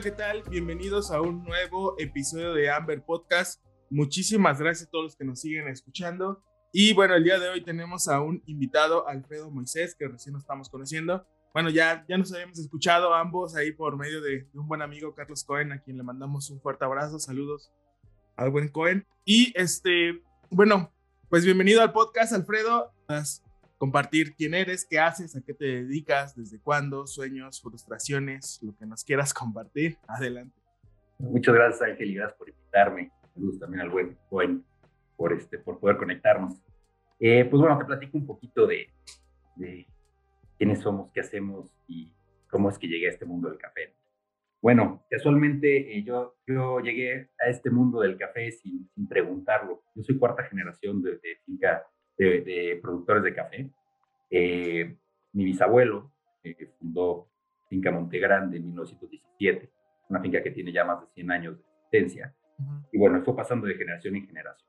Hola, ¿qué tal? Bienvenidos a un nuevo episodio de Amber Podcast. Muchísimas gracias a todos los que nos siguen escuchando. Y bueno, el día de hoy tenemos a un invitado, Alfredo Moisés, que recién nos estamos conociendo. Bueno, ya, ya nos habíamos escuchado ambos ahí por medio de, un buen amigo, Carlos Cohen, a quien le mandamos un fuerte abrazo. Saludos al buen Cohen. Y este, bueno, pues bienvenido al podcast, Alfredo compartir quién eres, qué haces, a qué te dedicas, desde cuándo, sueños, frustraciones, lo que nos quieras compartir. Adelante. Muchas gracias, Ángel, y gracias por invitarme. Saludos también al buen Juan por, este, por poder conectarnos. Eh, pues bueno, te platico un poquito de, de, quiénes somos, qué hacemos y cómo es que llegué a este mundo del café. Bueno, casualmente eh, yo, yo llegué a este mundo del café sin, sin preguntarlo. Yo soy cuarta generación de, de finca de, productores de café. Eh, mi bisabuelo eh, fundó Finca Montegrande en 1917, una finca que tiene ya más de 100 años de existencia. Y bueno, fue pasando de generación en generación.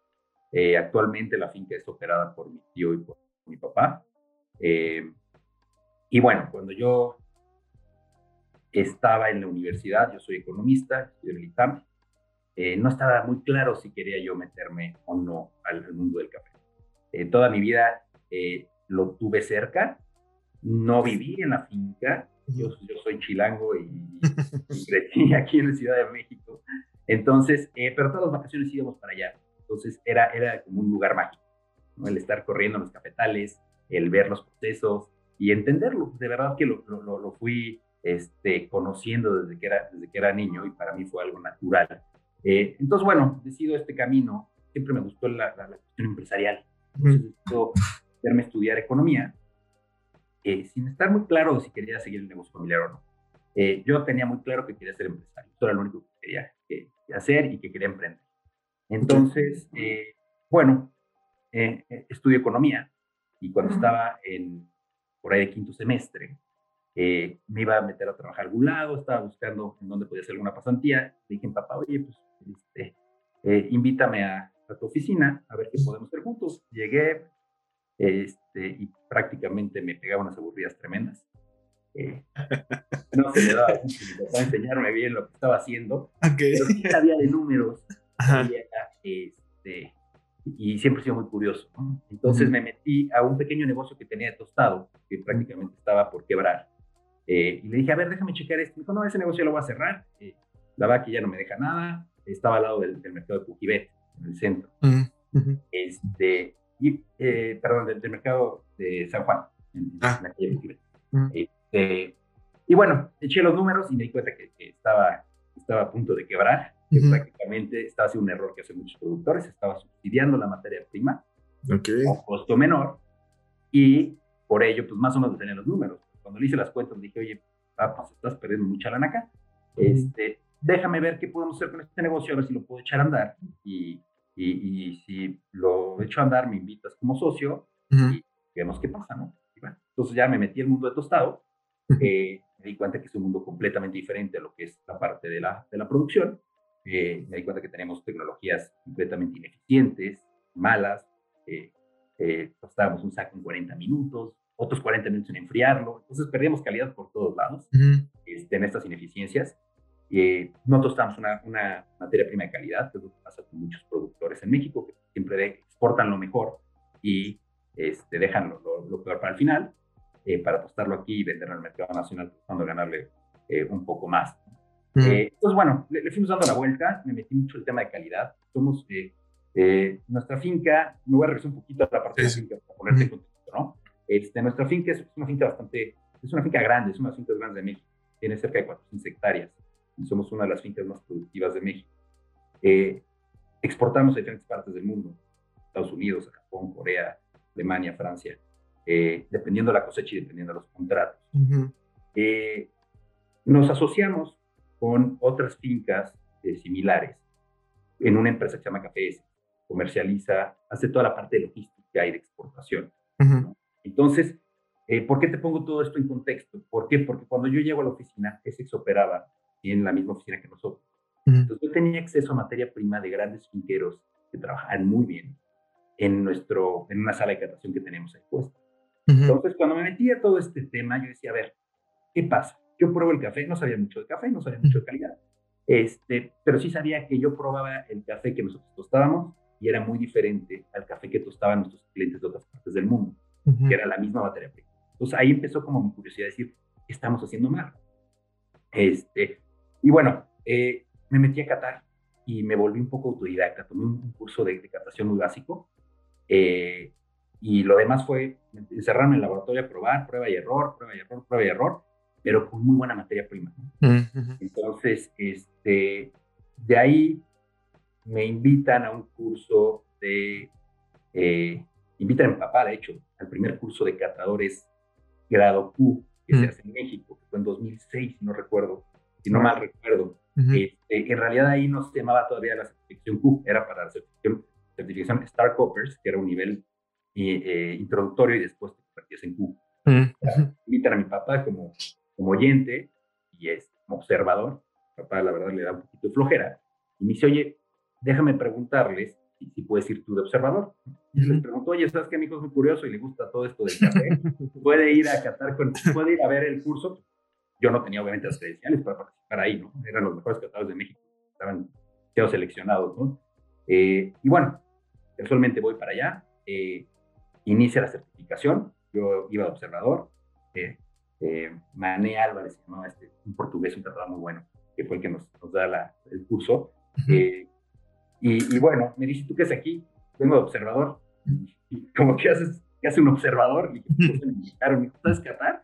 Eh, actualmente la finca es operada por mi tío y por mi papá. y bueno, cuando yo estaba en la universidad, yo soy economista, estudié en el ITAM, no estaba muy claro si quería yo meterme o no al mundo del café. Eh, toda mi vida eh, lo tuve cerca, no viví en la finca, yo, yo soy chilango y, crecí aquí en la Ciudad de México, entonces, eh, pero todas las vacaciones íbamos para allá, entonces era, era como un lugar mágico, ¿no? el estar corriendo en los cafetales, el ver los procesos y entenderlo, de verdad que lo, lo, lo fui este, conociendo desde que, era, desde que era niño y para mí fue algo natural. entonces, bueno, decido este camino, siempre me gustó la, la, la cuestión empresarial, decido a estudiar economía, eh, sin estar muy claro si quería seguir el negocio familiar o no. Eh, yo tenía muy claro que quería ser empresario, eso era lo único que quería hacer y que quería emprender. Entonces, eh, bueno, estudio economía y cuando estaba en, por ahí de quinto semestre, me iba a meter a trabajar a algún lado, estaba buscando en dónde podía hacer alguna pasantía. Le dije, papá, oye, pues, este, invítame a, a tu oficina a ver qué podemos hacer juntos. Llegué este, y prácticamente me pegaba unas aburridas tremendas. Eh, no se me daba a enseñarme bien lo que estaba haciendo, pero sí sabía de números. este, y siempre he sido muy curioso. Entonces me metí a un pequeño negocio que tenía de tostado, que prácticamente estaba por quebrar. Eh, y le dije, a ver, déjame checar esto. Me dijo, no, ese negocio lo voy a cerrar. Eh, la verdad que ya no me deja nada. Estaba al lado del, mercado de Pujibet en el centro. este, y, eh, perdón, del, mercado de San Juan, en, ah. la calle este, y bueno, eché los números y me di cuenta que, estaba, estaba a punto de quebrar, que prácticamente estaba haciendo un error que hacen muchos productores, estaba subsidiando la materia prima okay. a costo menor y por ello, pues más o menos tenía los números. Cuando le hice las cuentas, dije, oye, pues estás perdiendo mucha lana acá. Este, déjame ver qué podemos hacer con este negocio, a ver si lo puedo echar a andar y, y, si lo echo a andar, me invitas como socio y vemos qué pasa, ¿no? entonces ya me metí el mundo de tostado, eh, me di cuenta que es un mundo completamente diferente a lo que es la parte de la, de la producción, eh, me di cuenta que tenemos tecnologías completamente ineficientes, malas, eh, eh tostábamos un saco en 40 minutos, otros 40 minutos en enfriarlo, entonces perdíamos calidad por todos lados este, en estas ineficiencias eh, no tostamos una, una, materia prima de calidad, que es lo que pasa con muchos productores en México, que siempre exportan lo mejor y este, dejan lo, lo, peor para el final, eh, para tostarlo aquí y venderlo en el mercado nacional, de ganarle eh, un poco más. entonces, bueno, le, fuimos dando la vuelta, me metí mucho el tema de calidad. Somos, nuestra finca, me voy a regresar un poquito a la parte de la finca para ponerte en contexto, ¿no? Este, nuestra finca es una finca bastante, es una finca grande, es una finca grande de México, tiene cerca de 400 hectáreas y somos una de las fincas más productivas de México. Eh, exportamos a diferentes partes del mundo, Estados Unidos, Japón, Corea, Alemania, Francia, eh, dependiendo de la cosecha y dependiendo de los contratos. Eh, nos asociamos con otras fincas eh, similares en una empresa que se llama Cafés, comercializa, hace toda la parte de logística y de exportación. Entonces, eh, ¿por qué te pongo todo esto en contexto? ¿Por qué? Porque cuando yo llego a la oficina, Essex operaba en la misma oficina que nosotros. Entonces, yo tenía acceso a materia prima de grandes finqueros que trabajaban muy bien en, nuestro, en una sala de catación que tenemos ahí puesta. Entonces, cuando me metí a todo este tema, yo decía, a ver, ¿qué pasa? Yo pruebo el café, no sabía mucho de café, no sabía mucho de calidad, este, pero sí sabía que yo probaba el café que nosotros tostábamos y era muy diferente al café que tostaban nuestros clientes de otras partes del mundo, que era la misma materia prima. Entonces ahí empezó como mi curiosidad de decir, ¿qué estamos haciendo mal? Este, y bueno, eh, me metí a catar y me volví un poco autodidacta, tomé un, curso de, de, catación muy básico eh, y lo demás fue encerrarme en el laboratorio a probar, prueba y error, prueba y error, prueba y error, pero con muy buena materia prima. Entonces, este, de ahí me invitan a un curso de, eh, invitan a mi papá, de hecho, al primer curso de catadores grado Q que se hace en México, que fue en 2006, si no recuerdo, si no mal recuerdo. Este, en realidad ahí no se llamaba todavía la certificación Q, era para la certificación, certificación Star Coppers, que era un nivel eh, introductorio y después te convertías en Q. Invitan a mi papá como, como oyente y es como observador. Mi papá, la verdad, le da un poquito de flojera. Y me dice, oye, déjame preguntarles si, si puedes ir tú de observador. Y les pregunto, oye, ¿sabes que mi hijo es muy curioso y le gusta todo esto del café? ¿Puede ir a catar con, puede ir a ver el curso? Yo no tenía obviamente las credenciales para participar ahí, ¿no? Eran los mejores catadores de México, estaban siendo seleccionados, ¿no? Eh, y bueno, casualmente voy para allá, eh, inicia la certificación, yo iba de observador, eh, Mané Álvarez, ¿no? este, un portugués, un tratado muy bueno, que fue el que nos, nos da la, el curso, eh, y, y, bueno, me dice, ¿tú qué haces aquí? Vengo de observador, y, como, ¿qué haces? ¿Qué hace un observador? Y pues, me dijeron, ¿sabes catar?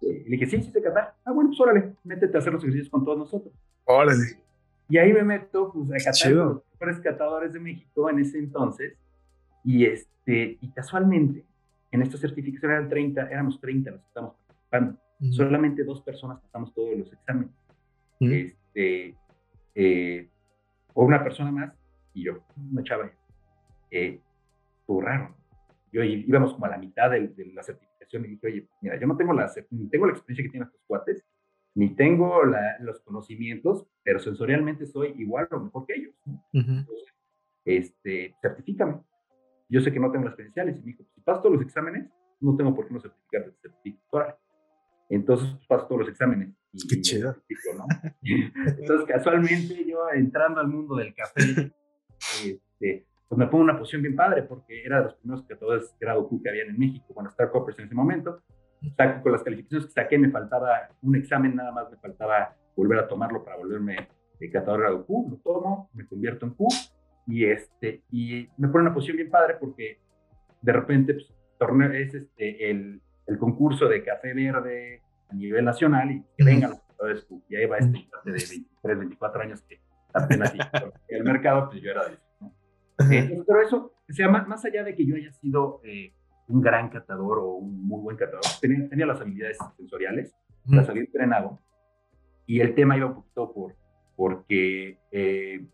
Y le dije, sí, sí sé catar. Ah, bueno, pues órale, métete a hacer los ejercicios con todos nosotros. Órale. Y ahí me meto, pues, a catar los mejores catadores de México en ese entonces. Y, este, y casualmente, en esta certificación eran 30, éramos 30 los que estamos participando. Uh -huh. Solamente dos personas pasamos todos los exámenes. Uh -huh. Este, eh, o una persona más y yo, una chava. Eh, estuvo raro. Yo íbamos como a la mitad de, de la certificación y dije, oye, mira, yo no tengo la, ni tengo la experiencia que tienen estos cuates, ni tengo la, los conocimientos, pero sensorialmente soy igual o mejor que ellos. ¿no? Uh -huh. Este, certifícame. Yo sé que no tengo las credenciales. Y me dijo, si pasas todos los exámenes, no tengo por qué no certificarte. Certificadora. Entonces, pues, paso todos los exámenes. Y, qué chido. ¿no? Entonces, casualmente, yo entrando al mundo del café, este, pues me pongo en una posición bien padre, porque era de los primeros catadores grado Q que habían en México, cuando Star Coppers en ese momento. Saco, con las calificaciones que saqué, me faltaba un examen nada más, me faltaba volver a tomarlo para volverme de catador grado Q. Lo tomo, me convierto en Q y este y me pone una posición bien padre porque de repente pues, torneo es este el, el, concurso de café verde a nivel nacional y que vengan los catadores y ahí va este de 23, 24 años que apenas el mercado pues yo era de. Eh, pero eso o sea más, más, allá de que yo haya sido eh, un gran catador o un muy buen catador tenía, tenía las habilidades sensoriales uh -huh. las había entrenado y el tema iba un poquito por porque eh,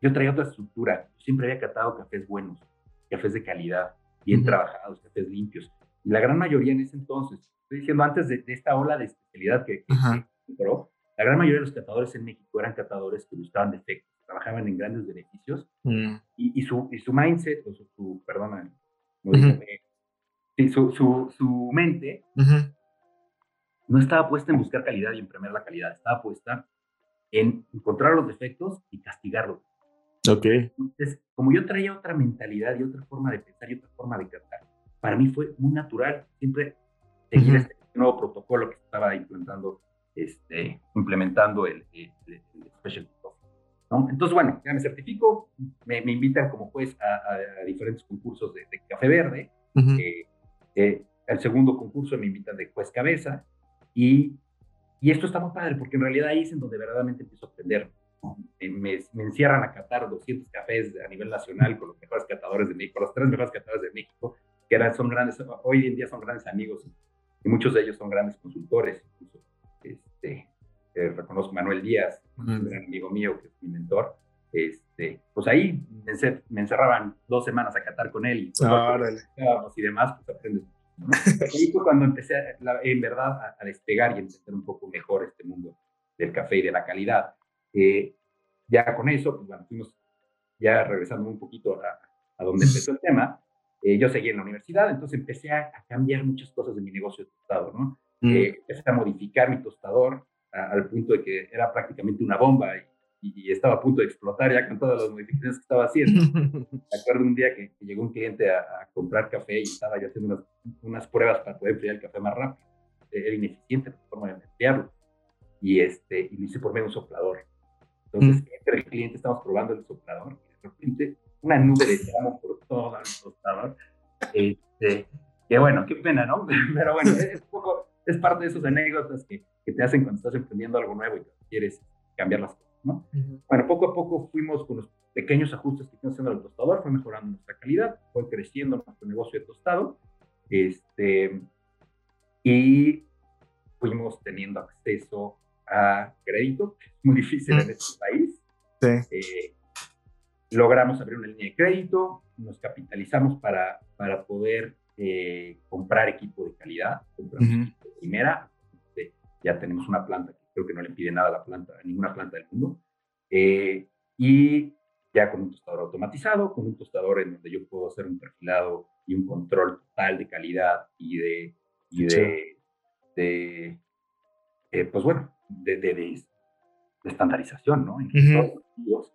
yo traía otra estructura. Siempre había catado cafés buenos, cafés de calidad, bien uh -huh. trabajados, cafés limpios. Y la gran mayoría en ese entonces, estoy diciendo antes de, de esta ola de especialidad que, que uh -huh. entró, la gran mayoría de los catadores en México eran catadores que buscaban defectos, trabajaban en grandes beneficios uh -huh. y, y, su, y, su, mindset, o su, su perdona, no sí, su, su, su, mente no estaba puesta en buscar calidad y en premiar la calidad, estaba puesta en encontrar los defectos y castigarlos. Ok. Entonces, como yo traía otra mentalidad y otra forma de pensar y otra forma de cantar, para mí fue muy natural siempre seguir uh -huh. este nuevo protocolo que estaba implementando, este, implementando el, el, el Special ¿no? Entonces, bueno, ya me certifico, me, me invitan como juez a, a, diferentes concursos de, de, café verde. Uh -huh. eh, eh, el segundo concurso me invitan de juez cabeza y, y esto está muy padre porque en realidad ahí es en donde verdaderamente empiezo a aprender me, me, encierran a catar 200 cafés a nivel nacional con los mejores catadores de México, los tres mejores catadores de México, que eran, son grandes, hoy en día son grandes amigos y muchos de ellos son grandes consultores. Incluso. Este, reconozco Manuel Díaz, un gran amigo mío que es mi mentor, este, pues ahí me, encerraban dos semanas a catar con él y, pues, y demás, pues aprendes. Ahí fue cuando empecé, en verdad, a, despegar y entender un poco mejor este mundo del café y de la calidad. Eh, ya con eso, pues bueno, fuimos ya regresando un poquito a, a donde empezó el tema, eh, yo seguí en la universidad, entonces empecé a, cambiar muchas cosas de mi negocio de tostado, ¿no? Mm. Eh, empecé a modificar mi tostador al punto de que era prácticamente una bomba y, estaba a punto de explotar ya con todas las modificaciones que estaba haciendo. Me acuerdo un día que, llegó un cliente a, comprar café y estaba yo haciendo unas, unas, pruebas para poder enfriar el café más rápido. Era ineficiente la forma de enfriarlo. Y, este, y lo hice por medio de un soplador. Entonces, mm. entre el cliente estamos probando el soplador y de repente una nube de llamo por todo el tostador. Este, que bueno, qué pena, ¿no? Pero bueno, es, poco, es parte de esos anécdotas que, que, te hacen cuando estás emprendiendo algo nuevo y quieres cambiar las cosas, ¿no? Bueno, poco a poco fuimos con los pequeños ajustes que fuimos haciendo el tostador, fue mejorando nuestra calidad, fue creciendo nuestro negocio de tostado, este, y fuimos teniendo acceso a crédito, muy difícil en este país. Sí. Eh, logramos abrir una línea de crédito, nos capitalizamos para, para poder eh, comprar equipo de calidad, compramos equipo de primera, ya tenemos una planta que creo que no le pide nada a la planta, a ninguna planta del mundo, eh, y ya con un tostador automatizado, con un tostador en donde yo puedo hacer un perfilado y un control total de calidad y de, y de, de eh, pues bueno, de, de, estandarización, ¿no? En todos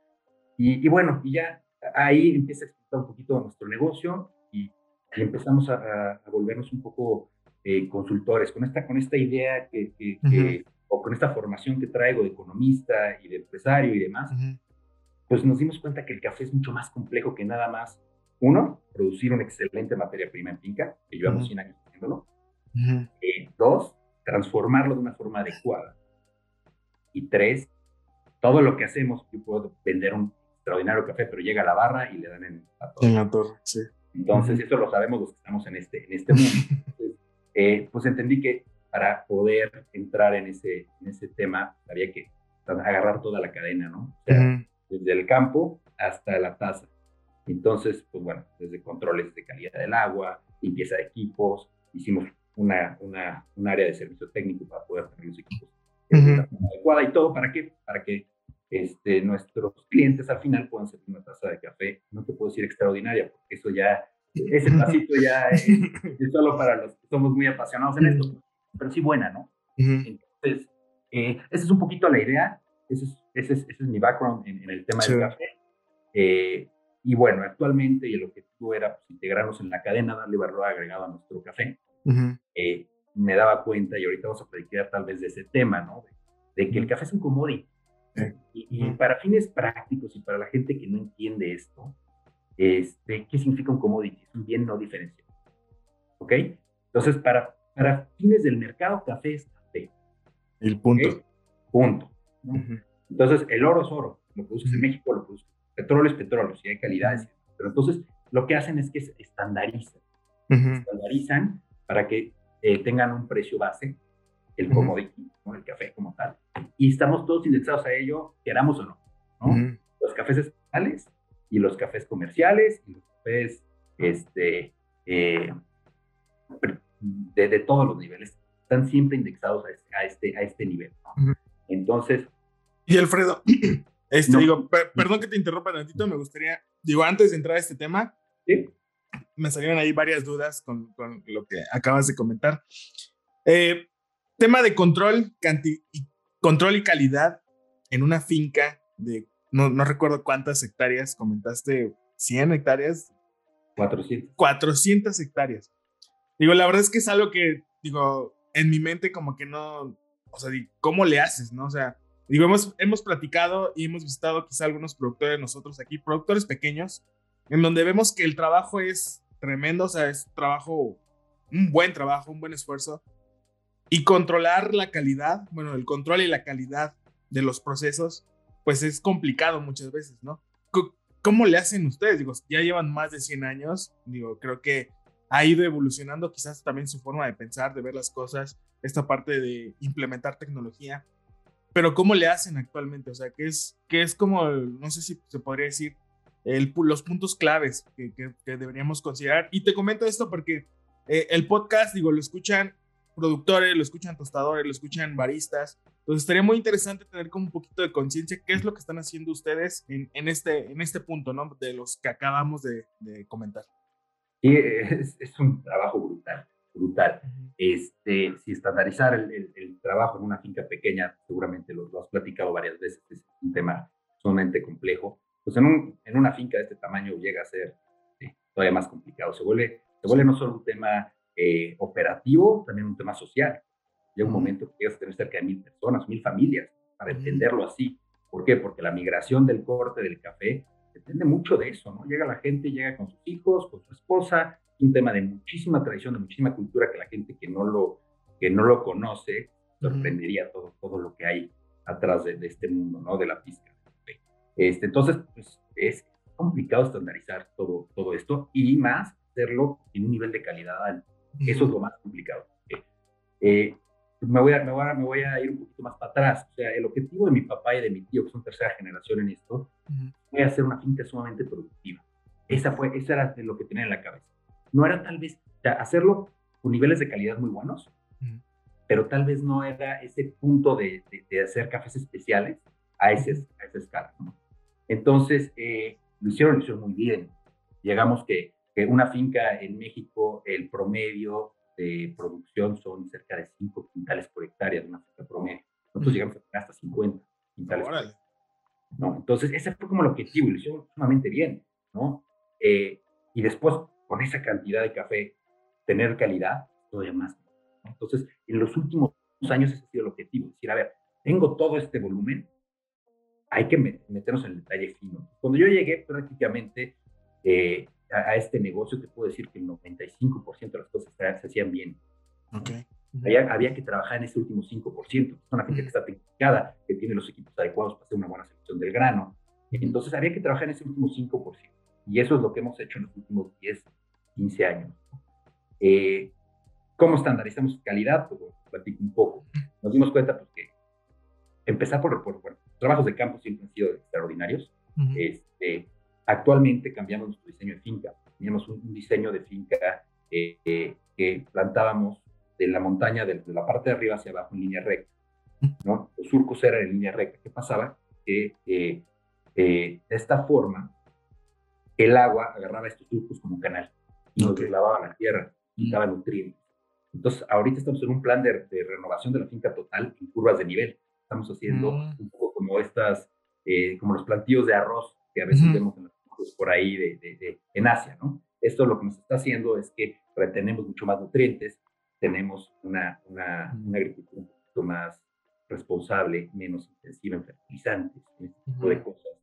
y, bueno, y ya ahí empieza a explotar un poquito nuestro negocio y, empezamos a, volvernos un poco eh, consultores con esta, con esta idea que, o con esta formación que traigo de economista y de empresario y demás, pues nos dimos cuenta que el café es mucho más complejo que nada más, uno, producir una excelente materia prima en finca, que llevamos 100 años haciéndolo, eh, dos, transformarlo de una forma adecuada, y tres, todo lo que hacemos, yo puedo vender un extraordinario café, pero llega a la barra y le dan en la torre. En la torre, sí. Entonces, eso lo sabemos los que estamos en este, en este mundo. eh, pues entendí que para poder entrar en ese, en ese tema, había que agarrar toda la cadena, ¿no? O sea, desde el campo hasta la taza. Entonces, pues bueno, desde controles de calidad del agua, limpieza de equipos, hicimos una, una, un área de servicio técnico para poder tener los equipos de forma adecuada y todo, ¿para qué? Para que este, nuestros clientes al final puedan servir una taza de café, no te puedo decir extraordinaria, porque eso ya, ese pasito ya es, solo para los que somos muy apasionados en esto, pero sí buena, ¿no? Entonces, eh, esa es un poquito la idea, ese es, ese es, ese es mi background en, el tema del café. Eh, y bueno, actualmente y el objetivo era pues, integrarnos en la cadena, darle valor agregado a nuestro café. Eh, me daba cuenta, y ahorita vamos a predicar tal vez de ese tema, ¿no? De, de que el café es un commodity. Y, para fines prácticos y para la gente que no entiende esto, este, ¿qué significa un commodity? Es un bien no diferenciado. ¿Ok? Entonces, para, para fines del mercado, café es café. El punto. Punto. Entonces, el oro es oro. Lo produces en México, lo produces. Petróleo es petróleo, si hay calidades. Pero entonces, lo que hacen es que se estandarizan. Estandarizan para que eh, tengan un precio base, el commodity, ¿no? el café como tal y estamos todos indexados a ello, queramos o no. ¿no? Los cafés especiales y los cafés comerciales y los cafés este, eh, de, todos los niveles están siempre indexados a este, a este, a este nivel. Entonces. Y Alfredo, este, digo, perdón que te interrumpa tantito, me gustaría, digo, antes de entrar a este tema, me salieron ahí varias dudas con, con lo que acabas de comentar. Eh, tema de control control y calidad en una finca de, no, no recuerdo cuántas hectáreas, comentaste 100 hectáreas. 400. 400 hectáreas. Digo, la verdad es que es algo que, digo, en mi mente como que no, o sea, ¿cómo le haces, no? O sea, digo, hemos, hemos platicado y hemos visitado quizá algunos productores nosotros aquí, productores pequeños, en donde vemos que el trabajo es tremendo, o sea, es trabajo, un buen trabajo, un buen esfuerzo, y controlar la calidad, bueno, el control y la calidad de los procesos, pues es complicado muchas veces, ¿no? ¿Cómo le hacen ustedes? Digo, ya llevan más de 100 años, digo, creo que ha ido evolucionando quizás también su forma de pensar, de ver las cosas, esta parte de implementar tecnología. pero ¿cómo le hacen actualmente? O sea, ¿qué es, qué es como, no sé si se podría decir, los puntos claves que, que, deberíamos considerar? Y te comento esto porque eh, el podcast, digo, lo escuchan productores, lo escuchan tostadores, lo escuchan baristas. Entonces estaría muy interesante tener como un poquito de conciencia qué es lo que están haciendo ustedes en, en, este, en este punto, ¿no? De los que acabamos de, de comentar. Sí, es, es, un trabajo brutal, brutal. Este, si estandarizar el, el, trabajo en una finca pequeña, seguramente lo, has platicado varias veces, es un tema sumamente complejo. Pues en, un, en una finca de este tamaño llega a ser todavía más complicado. Se vuelve, se vuelve no solo un tema eh, operativo, también un tema social. Llega un momento que llegas a tener cerca de mil personas, mil familias, para entenderlo así. ¿Por qué? Porque la migración del corte del café depende mucho de eso, ¿no? Llega la gente, llega con sus hijos, con su esposa, un tema de muchísima tradición, de muchísima cultura que la gente que no lo, que no lo conoce sorprendería todo, todo lo que hay atrás de, este mundo, ¿no? De la pizca. Este, entonces, pues es complicado estandarizar todo, todo esto y más hacerlo en un nivel de calidad alto. Eso es lo más complicado. Eh, me, voy a, me, voy a, me, voy a, ir un poquito más para atrás. O sea, el objetivo de mi papá y de mi tío, que son tercera generación en esto, fue hacer una finca sumamente productiva. Esa, fue, esa era lo que tenía en la cabeza. No era tal vez, o sea, hacerlo con niveles de calidad muy buenos, pero tal vez no era ese punto de, de, hacer cafés especiales a, ese, a esa escala. Entonces, eh, lo hicieron, lo hicieron muy bien. Llegamos que que una finca en México, el promedio de producción son cerca de 5 quintales por hectárea de una finca promedio. Nosotros llegamos a tener hasta 50 quintales. Por ¿no? Entonces, ese fue como el objetivo y lo hicieron sumamente bien. ¿no? Eh, y después, con esa cantidad de café, tener calidad, todavía más. Entonces, en los últimos años ese ha sido el objetivo. Es decir, a ver, tengo todo este volumen, hay que meternos en el detalle fino. Cuando yo llegué, prácticamente eh, a, este negocio, te puedo decir que el 95% de las cosas se, hacían bien. Okay. Había, había, que trabajar en ese último 5%. Es una finca que está tecnificada, que tiene los equipos adecuados para hacer una buena selección del grano. Entonces había que trabajar en ese último 5%. Y eso es lo que hemos hecho en los últimos 10, 15 años. Eh, ¿Cómo estandarizamos calidad? Pues bueno, platico un poco. Nos dimos cuenta pues, que empezar por, por bueno, trabajos de campo siempre han sido extraordinarios. este, Actualmente cambiamos nuestro diseño de finca. Teníamos un, diseño de finca eh, eh, que plantábamos de la montaña, de, la parte de arriba hacia abajo en línea recta. ¿no? Los surcos eran en línea recta. ¿Qué pasaba? Que eh, de esta forma el agua agarraba estos surcos como un canal y nos lavaba la tierra y daba nutrientes. Entonces, ahorita estamos en un plan de, renovación de la finca total en curvas de nivel. Estamos haciendo mm. un poco como estas, como los plantíos de arroz que a veces vemos en por ahí de, de, en Asia, ¿no? Esto lo que nos está haciendo es que retenemos mucho más nutrientes, tenemos una, una, una agricultura un poquito más responsable, menos intensiva en fertilizantes, este tipo de cosas.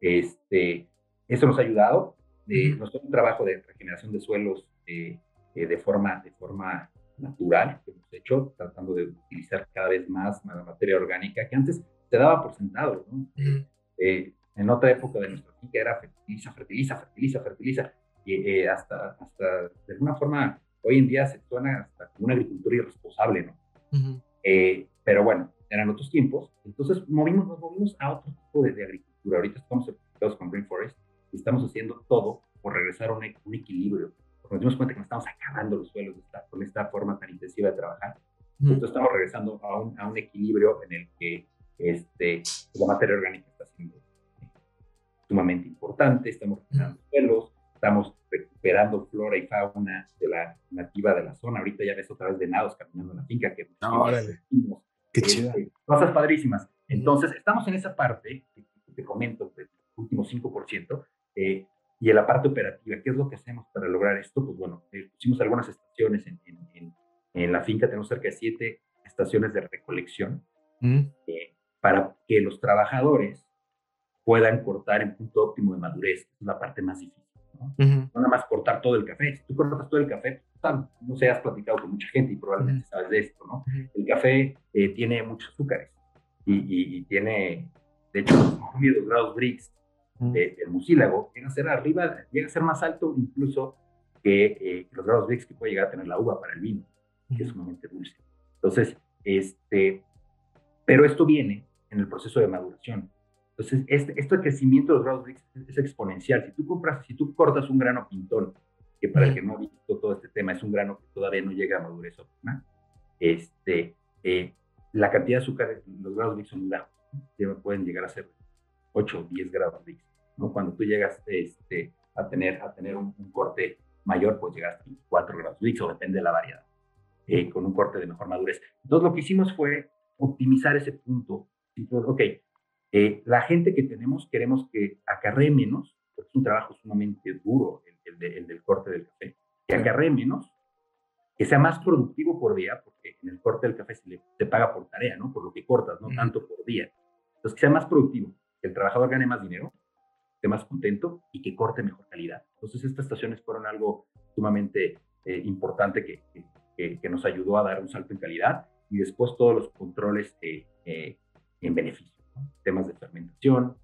Este, eso nos ha ayudado. Eh, Nos un trabajo de regeneración de suelos eh, eh, de, forma, de forma natural que hemos hecho, tratando de utilizar cada vez más materia orgánica que antes se daba por sentado. ¿no? En otra época de nuestra finca era fertiliza, fertiliza, fertiliza, fertiliza, y eh, hasta, hasta de alguna forma hoy en día se suena hasta como una agricultura irresponsable, ¿no? Eh, pero bueno, eran otros tiempos, entonces movimos, nos movimos a otro tipo de, agricultura. Ahorita estamos certificados con Rainforest y estamos haciendo todo por regresar a un, equilibrio, porque nos dimos cuenta que nos estamos acabando los suelos con esta forma tan intensiva de trabajar. Entonces estamos regresando a un, a un equilibrio en el que este, la materia orgánica sumamente importante, estamos recuperando suelos, estamos recuperando flora y fauna de la nativa de la zona. Ahorita ya ves otra vez venados caminando en la finca que no. Qué chido. cosas padrísimas. Entonces, estamos en esa parte que te comento, del último 5%, eh, y en la parte operativa, ¿qué es lo que hacemos para lograr esto? Pues bueno, eh, pusimos algunas estaciones en, en, en, la finca, tenemos cerca de siete estaciones de recolección mm. eh, para que los trabajadores puedan cortar en punto óptimo de madurez, es la parte más difícil. ¿no? nada más cortar todo el café. Si tú cortas todo el café, pues, no sé, has platicado con mucha gente y probablemente sabes de esto, ¿no? El café eh, tiene muchos azúcares y, tiene, de hecho, los grados Brix del mucílago llega a ser arriba, llega a ser más alto incluso que eh, los grados Brix que puede llegar a tener la uva para el vino, que es sumamente dulce. Entonces, este, Pero esto viene en el proceso de maduración. Entonces, este, este crecimiento de los grados Brix es, exponencial. Si tú compras, si tú cortas un grano pintón, que para el que no ha visto todo este tema, es un grano que todavía no llega a madurez óptima, este, eh, la cantidad de azúcar, los grados Brix son bajos. Pueden llegar a ser 8 o 10 grados Brix. ¿no? Cuando tú llegas este, a tener, a tener un, corte mayor, pues llegas a 4 grados Brix o depende de la variedad, eh, con un corte de mejor madurez. Entonces, lo que hicimos fue optimizar ese punto. Entonces, ok, eh, la gente que tenemos queremos que acarree menos, porque es un trabajo sumamente duro el, del corte del café, que acarree menos, que sea más productivo por día, porque en el corte del café se, le, paga por tarea, ¿no? Por lo que cortas, no tanto por día. Entonces, que sea más productivo, que el trabajador gane más dinero, esté más contento y que corte mejor calidad. Entonces, estas estaciones fueron algo sumamente eh, importante que, que, nos ayudó a dar un salto en calidad y después todos los controles eh, en beneficio temas de fermentación,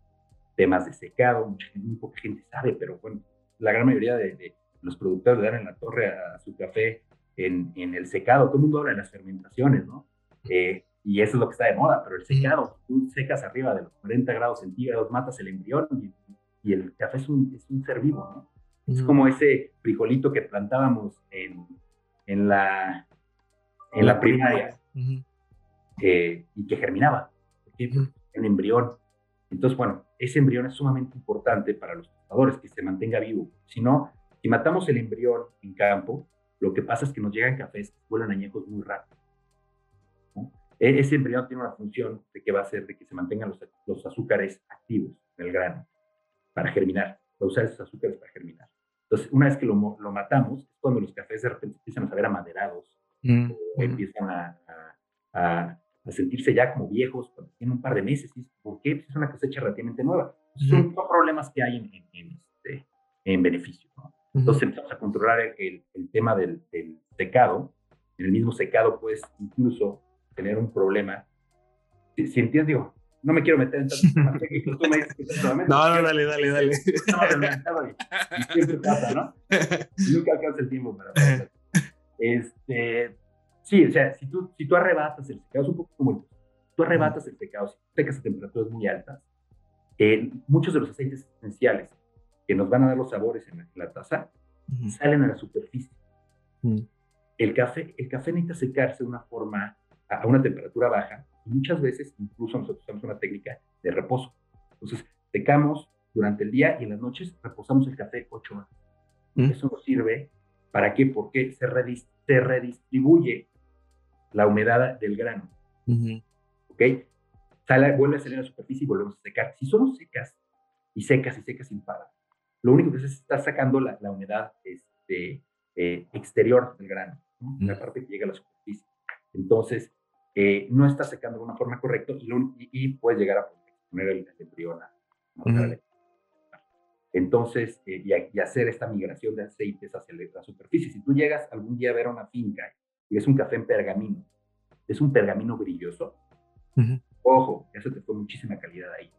temas de secado, mucha gente, muy poca gente sabe, pero bueno, la gran mayoría de, los productores le dan en la torre a, su café en, en, el secado. Todo el mundo habla de las fermentaciones, ¿no? Eh, y eso es lo que está de moda, pero el secado, tú secas arriba de los 40 grados centígrados, matas el embrión y, y el café es un, es un, ser vivo, ¿no? Es como ese frijolito que plantábamos en, en la, en la primaria. Eh, y que germinaba en embrión. Entonces, bueno, ese embrión es sumamente importante para los cazadores, que se mantenga vivo. Si no, si matamos el embrión en campo, lo que pasa es que nos llegan cafés que vuelan añejos muy rápido. E, ese embrión tiene una función de que va a hacer de que se mantengan los, los azúcares activos en el grano para germinar, va a usar esos azúcares para germinar. Entonces, una vez que lo, lo matamos, es cuando los cafés de repente empiezan a saber amaderados, mm, o empiezan a, a a sentirse ya como viejos cuando tienen un par de meses. ¿Por qué? Pues es una cosecha relativamente nueva. Son, problemas que hay en, en, este, en beneficio. Entonces empezamos a controlar el, el tema del, del, secado. En el mismo secado puedes incluso tener un problema. Si, si entiendes, digo, no me quiero meter en tú me dices que No, no, dale, dale, dale. Y, siempre pasa, ¿no? nunca alcanza el tiempo para... Este, Sí, o sea, si tú, si tú arrebatas el secado, es un poco como el, tú arrebatas el secado, si secas a temperaturas muy altas, eh, muchos de los aceites esenciales que nos van a dar los sabores en la, taza salen a la superficie. el, café, el café necesita secarse de una forma, a, una temperatura baja, y muchas veces incluso nosotros usamos una técnica de reposo. Entonces, secamos durante el día y en las noches reposamos el café 8 horas. Eso nos sirve, ¿para qué? Porque se, se redistribuye la humedad del grano. ¿Ok? Sale, vuelve a salir a la superficie y volvemos a secar. Si somos secas y secas y secas sin parar, lo único que se está sacando la, la humedad este, eh, exterior del grano, la parte que llega a la superficie. Entonces, eh, no está secando de una forma correcta y, y, puedes llegar a poner el, embrión a, Entonces, eh, y, hacer esta migración de aceites hacia la superficie. Si tú llegas algún día a ver una finca y es un café en pergamino, es un pergamino brilloso, ojo, ya se te fue muchísima calidad ahí.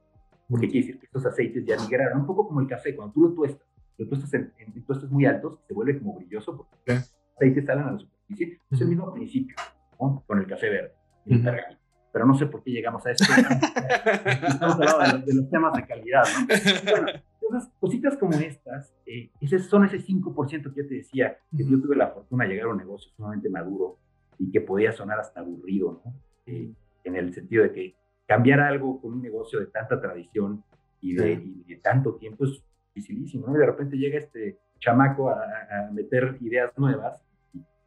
Porque quiere decir que estos aceites ya migraron, un poco como el café, cuando tú lo tuestas, lo tuestas en, en tuestas muy altos, se vuelve como brilloso porque los aceites salen a la superficie. Es el mismo principio con el café verde y el pergamino. Pero no sé por qué llegamos a esto. Estamos hablando de los, temas de calidad, ¿no? Bueno, entonces, cositas como estas, eh, son ese 5% que yo te decía, que yo tuve la fortuna de llegar a un negocio sumamente maduro y que podía sonar hasta aburrido, ¿no? Eh, en el sentido de que cambiar algo con un negocio de tanta tradición y de, tanto tiempo es dificilísimo, ¿no? Y de repente llega este chamaco a, meter ideas nuevas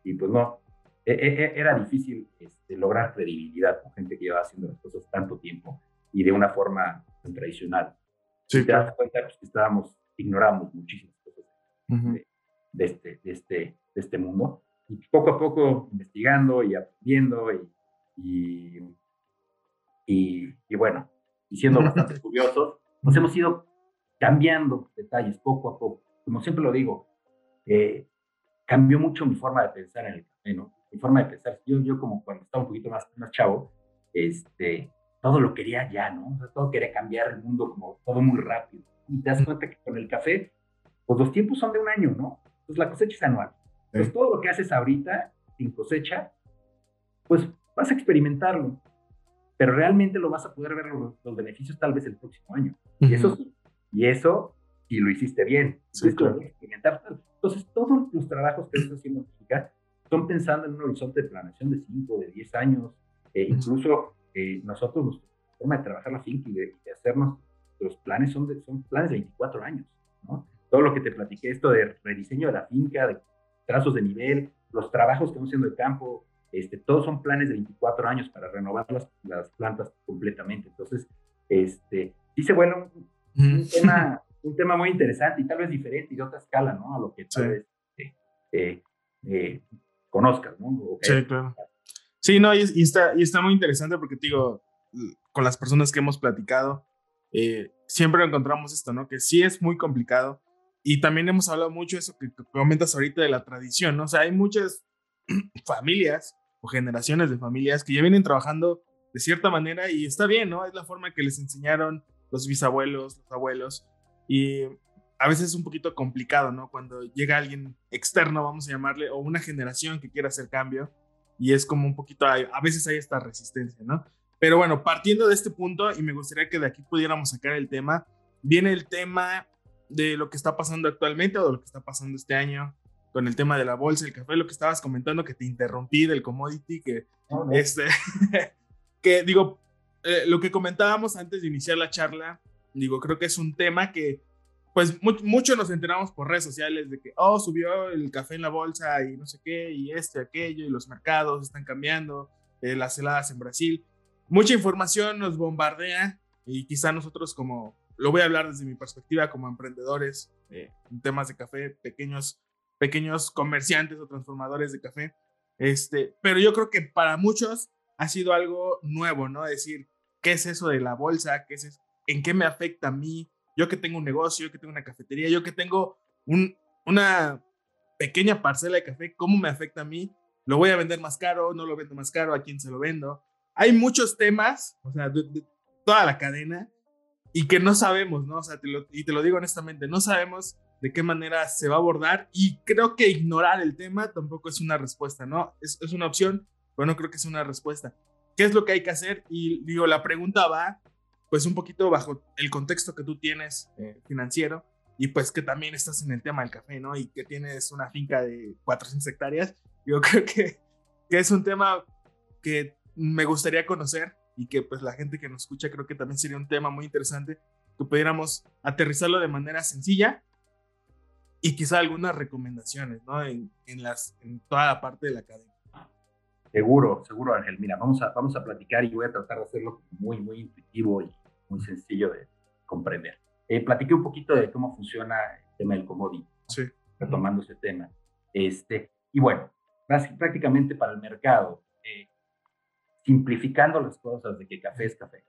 y, pues no, e, e, e, era difícil este, lograr credibilidad con gente que llevaba haciendo las cosas tanto tiempo y de una forma tradicional. Sí, te das cuenta pues, que estábamos, ignoramos muchísimas cosas de, este, de, este, de este mundo. Y poco a poco investigando y aprendiendo y, y, y, bueno, y siendo bastante curiosos, nos hemos ido cambiando detalles poco a poco. Como siempre lo digo, eh, cambió mucho mi forma de pensar en el café, ¿no? Mi forma de pensar. Yo, yo como cuando estaba un poquito más, más chavo, este, todo lo quería ya, ¿no? todo quería cambiar el mundo como todo muy rápido. Y te das cuenta que con el café, pues los tiempos son de un año, ¿no? Pues la cosecha es anual. Pues todo lo que haces ahorita sin cosecha, pues vas a experimentarlo. pero realmente lo vas a poder ver los, beneficios tal vez el próximo año. Y eso sí, y eso si lo hiciste bien. Sí, claro. Entonces, todos los trabajos que estás haciendo en son pensando en un horizonte de planeación de 5, de 10 años, e incluso eh, nosotros, nuestra forma de trabajar la finca y de, hacernos los planes son, de, son planes de 24 años, ¿no? Todo lo que te platiqué, esto de rediseño de la finca, de trazos de nivel, los trabajos que estamos haciendo de campo, este, todos son planes de 24 años para renovar las, las plantas completamente. Entonces, este, sí se vuelve un, tema, un tema muy interesante y tal vez diferente y de otra escala, ¿no? A lo que tal vez eh, eh, eh, conozcas, ¿no? Sí, claro. Sí, no, y, está, y está muy interesante porque, digo, con las personas que hemos platicado, siempre encontramos esto, ¿no? Que sí es muy complicado. Y también hemos hablado mucho de eso que comentas ahorita de la tradición, ¿no? O sea, hay muchas familias o generaciones de familias que ya vienen trabajando de cierta manera y está bien, ¿no? Es la forma que les enseñaron los bisabuelos, los abuelos y a veces es un poquito complicado, ¿no? Cuando llega alguien externo, vamos a llamarle, o una generación que quiera hacer cambio y es como un poquito, a veces hay esta resistencia, ¿no? Pero bueno, partiendo de este punto y me gustaría que de aquí pudiéramos sacar el tema, viene el tema de lo que está pasando actualmente o de lo que está pasando este año con el tema de la bolsa, el café, lo que estabas comentando, que te interrumpí del commodity, que, este, que digo, eh, lo que comentábamos antes de iniciar la charla, digo, creo que es un tema que, pues, mucho nos enteramos por redes sociales de que, oh, subió el café en la bolsa y no sé qué, y este, aquello, y los mercados están cambiando, eh, las heladas en Brasil. Mucha información nos bombardea y quizá nosotros como, lo voy a hablar desde mi perspectiva como emprendedores eh, en temas de café, pequeños pequeños comerciantes o transformadores de café. Este, pero yo creo que para muchos ha sido algo nuevo, ¿no? Decir, ¿qué es eso de la bolsa? ¿Qué es ¿En qué me afecta a mí? Yo que tengo un negocio, yo que tengo una cafetería, yo que tengo un, una pequeña parcela de café, ¿cómo me afecta a mí? ¿Lo voy a vender más caro? ¿No lo vendo más caro? ¿A quién se lo vendo? Hay muchos temas, o sea, de, toda la cadena, y que no sabemos, ¿no? O sea, y te lo digo honestamente, no sabemos de qué manera se va a abordar y creo que ignorar el tema tampoco es una respuesta, ¿no? Es, es una opción, pero no creo que sea una respuesta. ¿Qué es lo que hay que hacer? Y digo, la pregunta va pues un poquito bajo el contexto que tú tienes eh, financiero y pues que también estás en el tema del café, ¿no? Y que tienes una finca de 400 hectáreas. Yo creo que, que es un tema que me gustaría conocer y que pues la gente que nos escucha creo que también sería un tema muy interesante que pudiéramos aterrizarlo de manera sencilla y quizá algunas recomendaciones, ¿no? En, en, las, en toda la parte de la cadena. Seguro, seguro, Ángel. Mira, vamos a, vamos a platicar y voy a tratar de hacerlo muy, muy intuitivo y muy sencillo de comprender. Eh, platiqué un poquito de cómo funciona el tema del commodity, sí. retomando ese tema. Este, y bueno, prácticamente para el mercado, eh, simplificando las cosas de que café es café,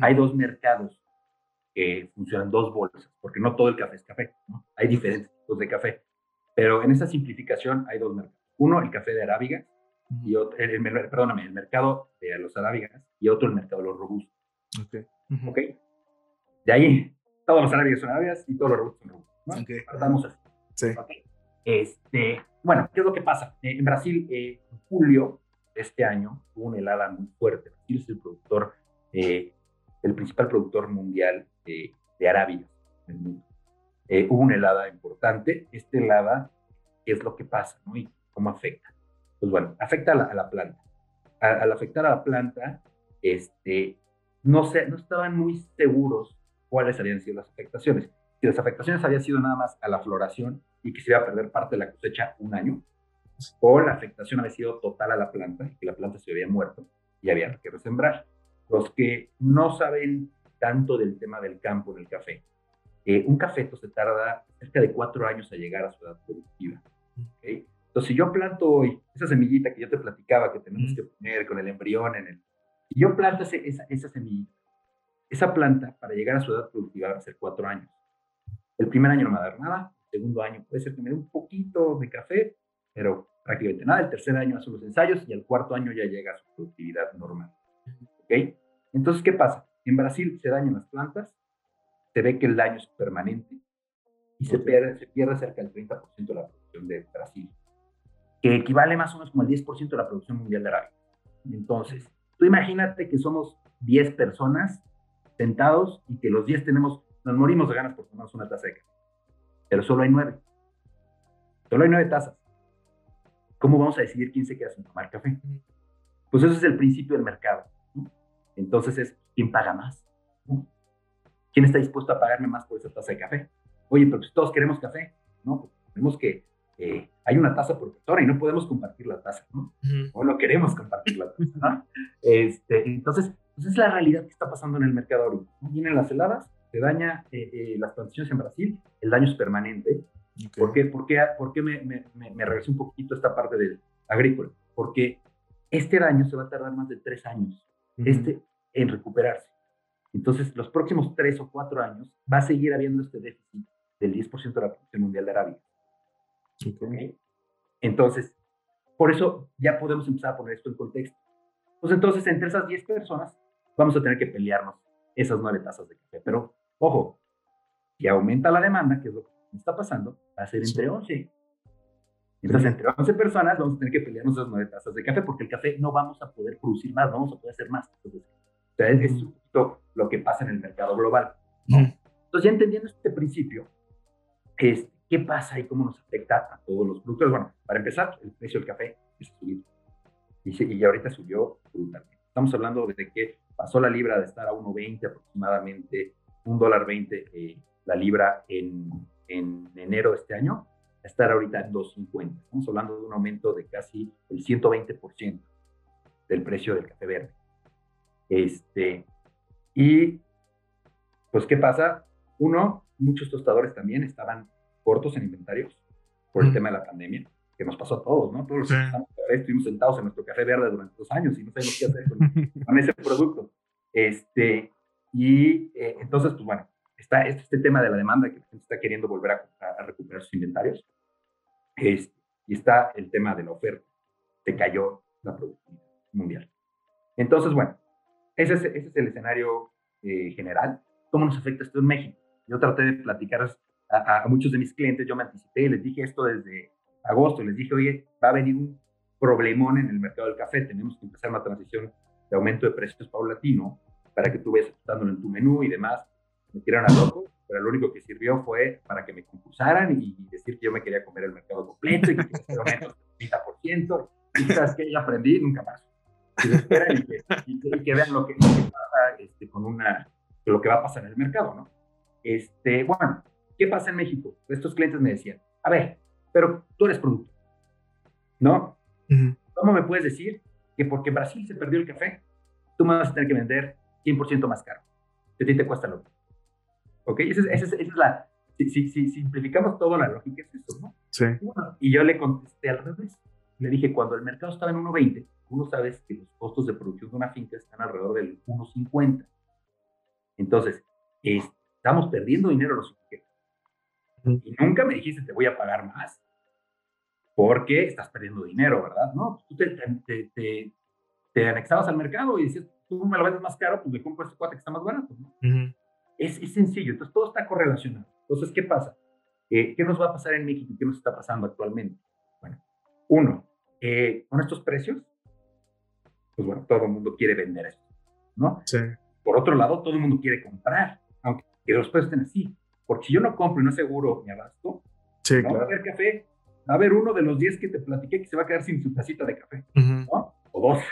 hay dos mercados que funcionan dos bolsas, porque no todo el café es café, ¿no? hay diferentes tipos de café. Pero en esa simplificación hay dos mercados. Uno, el café de arábiga, y otro, el, perdóname, el mercado de los arábigas, y otro, el mercado de los robustos. Okay. ¿Ok? De ahí, todos los arábigas son arábigas y todos los robustos son robustos. ¿no? Okay. Partamos así. Sí. Okay. Este, bueno, ¿qué es lo que pasa? Eh, en Brasil, eh, en julio de este año, hubo una helada muy fuerte. Brasil es el productor, eh, el principal productor mundial de, de arábigas en el mundo. Eh, hubo una helada importante. Esta helada, ¿qué es lo que pasa? ¿no? ¿Y cómo afecta? Pues bueno, afecta a la, a la planta. al afectar a la planta, este, no, sé, no estaban muy seguros cuáles habían sido las afectaciones. Si las afectaciones habían sido nada más a la floración y que se iba a perder parte de la cosecha un año, o la afectación había sido total a la planta y que la planta se había muerto y había que resembrar. Los que no saben tanto del tema del campo en el café. Eh, un cafeto se tarda cerca de cuatro años a llegar a su edad productiva. Entonces, si yo planto hoy esa semillita que yo te platicaba que tenemos que poner con el embrión en el... Si yo planto esa, esa semillita, esa planta para llegar a su edad productiva va a ser cuatro años. El primer año no me va a dar nada, el segundo año puede ser que me dé un poquito de café, pero prácticamente nada. El tercer año hace los ensayos y el cuarto año ya llega a su productividad normal. ¿Ok? Entonces, ¿qué pasa? En Brasil se dañan las plantas, se ve que el daño es permanente y se, pierde, se pierde cerca del 30% de la producción de Brasil, que equivale más o menos como el 10% de la producción mundial de Arabia. Entonces, Tú imagínate que somos 10 personas sentados y que los 10 tenemos, nos morimos de ganas por tomarnos una taza de café, pero solo hay 9. Solo hay 9 tazas. ¿Cómo vamos a decidir quién se queda sin tomar café? Pues eso es el principio del mercado. Entonces es, ¿quién paga más? ¿Quién está dispuesto a pagarme más por esa taza de café? Oye, pero si todos queremos café, ¿no? Pues tenemos que, eh, hay una taza por persona y no podemos compartir la taza, ¿no? O no queremos compartir la taza, ¿no? Este, entonces, pues es la realidad que está pasando en el mercado ahorita. Vienen las heladas, se daña eh, eh, las plantaciones en Brasil, el daño es permanente. ¿Por qué, por qué, por qué me, me, me, regresé un poquito a esta parte del agrícola? Porque este daño se va a tardar más de tres años este, en recuperarse. Entonces, los próximos tres o cuatro años va a seguir habiendo este déficit del 10% de la producción mundial de Arabia. Entonces, por eso ya podemos empezar a poner esto en contexto. Pues entonces, entre esas 10 personas, vamos a tener que pelearnos esas nueve tazas de café. Pero, ojo, si aumenta la demanda, que es lo que está pasando, va a ser entre 11. Entonces, entre 11 personas vamos a tener que pelearnos esas nueve tazas de café porque el café no vamos a poder producir más, no vamos a poder hacer más. Entonces, es un poquito lo que pasa en el mercado global. Entonces, ya entendiendo este principio, es, ¿qué pasa y cómo nos afecta a todos los productos? Bueno, para empezar, el precio del café es subido. Y, y ahorita subió brutalmente. Estamos hablando de que pasó la libra de estar a 1.20 aproximadamente, un dólar 20 eh, la libra en, en enero de este año, a estar ahorita en 2.50. Estamos hablando de un aumento de casi el 120% del precio del café verde. Este, y pues, ¿qué pasa? Uno, muchos tostadores también estaban cortos en inventarios por el tema de la pandemia, que nos pasó a todos, ¿no? Todos los que estuvimos sentados en nuestro café verde durante dos años y no sabemos qué hacer con, ese producto. Este, y eh, entonces, pues bueno, está este, tema de la demanda que la gente está queriendo volver a, recuperar sus inventarios. Este, y está el tema de la oferta. Se cayó la producción mundial. Entonces, bueno, ese es, ese es el escenario eh, general. ¿Cómo nos afecta esto en México? Yo traté de platicar a, a, muchos de mis clientes, yo me anticipé, les dije esto desde agosto, les dije, oye, va a venir un problemón en el mercado del café, tenemos que empezar una transición de aumento de precios paulatino para que tú vayas ajustándolo en tu menú y demás. Me tiraron a loco, pero lo único que sirvió fue para que me concursaran y, decir que yo me quería comer el mercado completo y que quería hacer un 30%. Y sabes que ya aprendí, nunca más y que, vean lo que, pasa este, con una, lo que va a pasar en el mercado, ¿no? Este, bueno, ¿qué pasa en México? Estos clientes me decían, a ver, pero tú eres producto, ¿no? ¿Cómo me puedes decir que porque en Brasil se perdió el café, tú me vas a tener que vender 100% más caro? a ti te cuesta lo mismo. ¿Ok? Esa es, esa es, la... Si, si, si, simplificamos todo, la lógica es eso, ¿no? Sí. y yo le contesté al revés. Le dije, cuando el mercado estaba en 1.20, uno sabe que los costos de producción de una finca están alrededor del 1.50. Entonces, estamos perdiendo dinero los finqueros. Y nunca me dijiste, te voy a pagar más, porque estás perdiendo dinero, ¿verdad? No, pues tú te, te, te, anexabas al mercado y decías, tú me lo vendes más caro, pues le compro este cuate que está más barato, ¿no? es, es, sencillo, entonces todo está correlacionado. Entonces, ¿qué pasa? Eh, ¿Qué nos va a pasar en México? ¿Qué nos está pasando actualmente? Bueno, uno, eh, con estos precios, pues bueno, todo el mundo quiere vender esto, ¿no? Sí. Por otro lado, todo el mundo quiere comprar, aunque los precios estén así. Porque si yo no compro y no aseguro mi abasto, sí, no va a haber café. Va a haber uno de los 10 que te platiqué que se va a quedar sin su tacita de café, ¿no? O dos.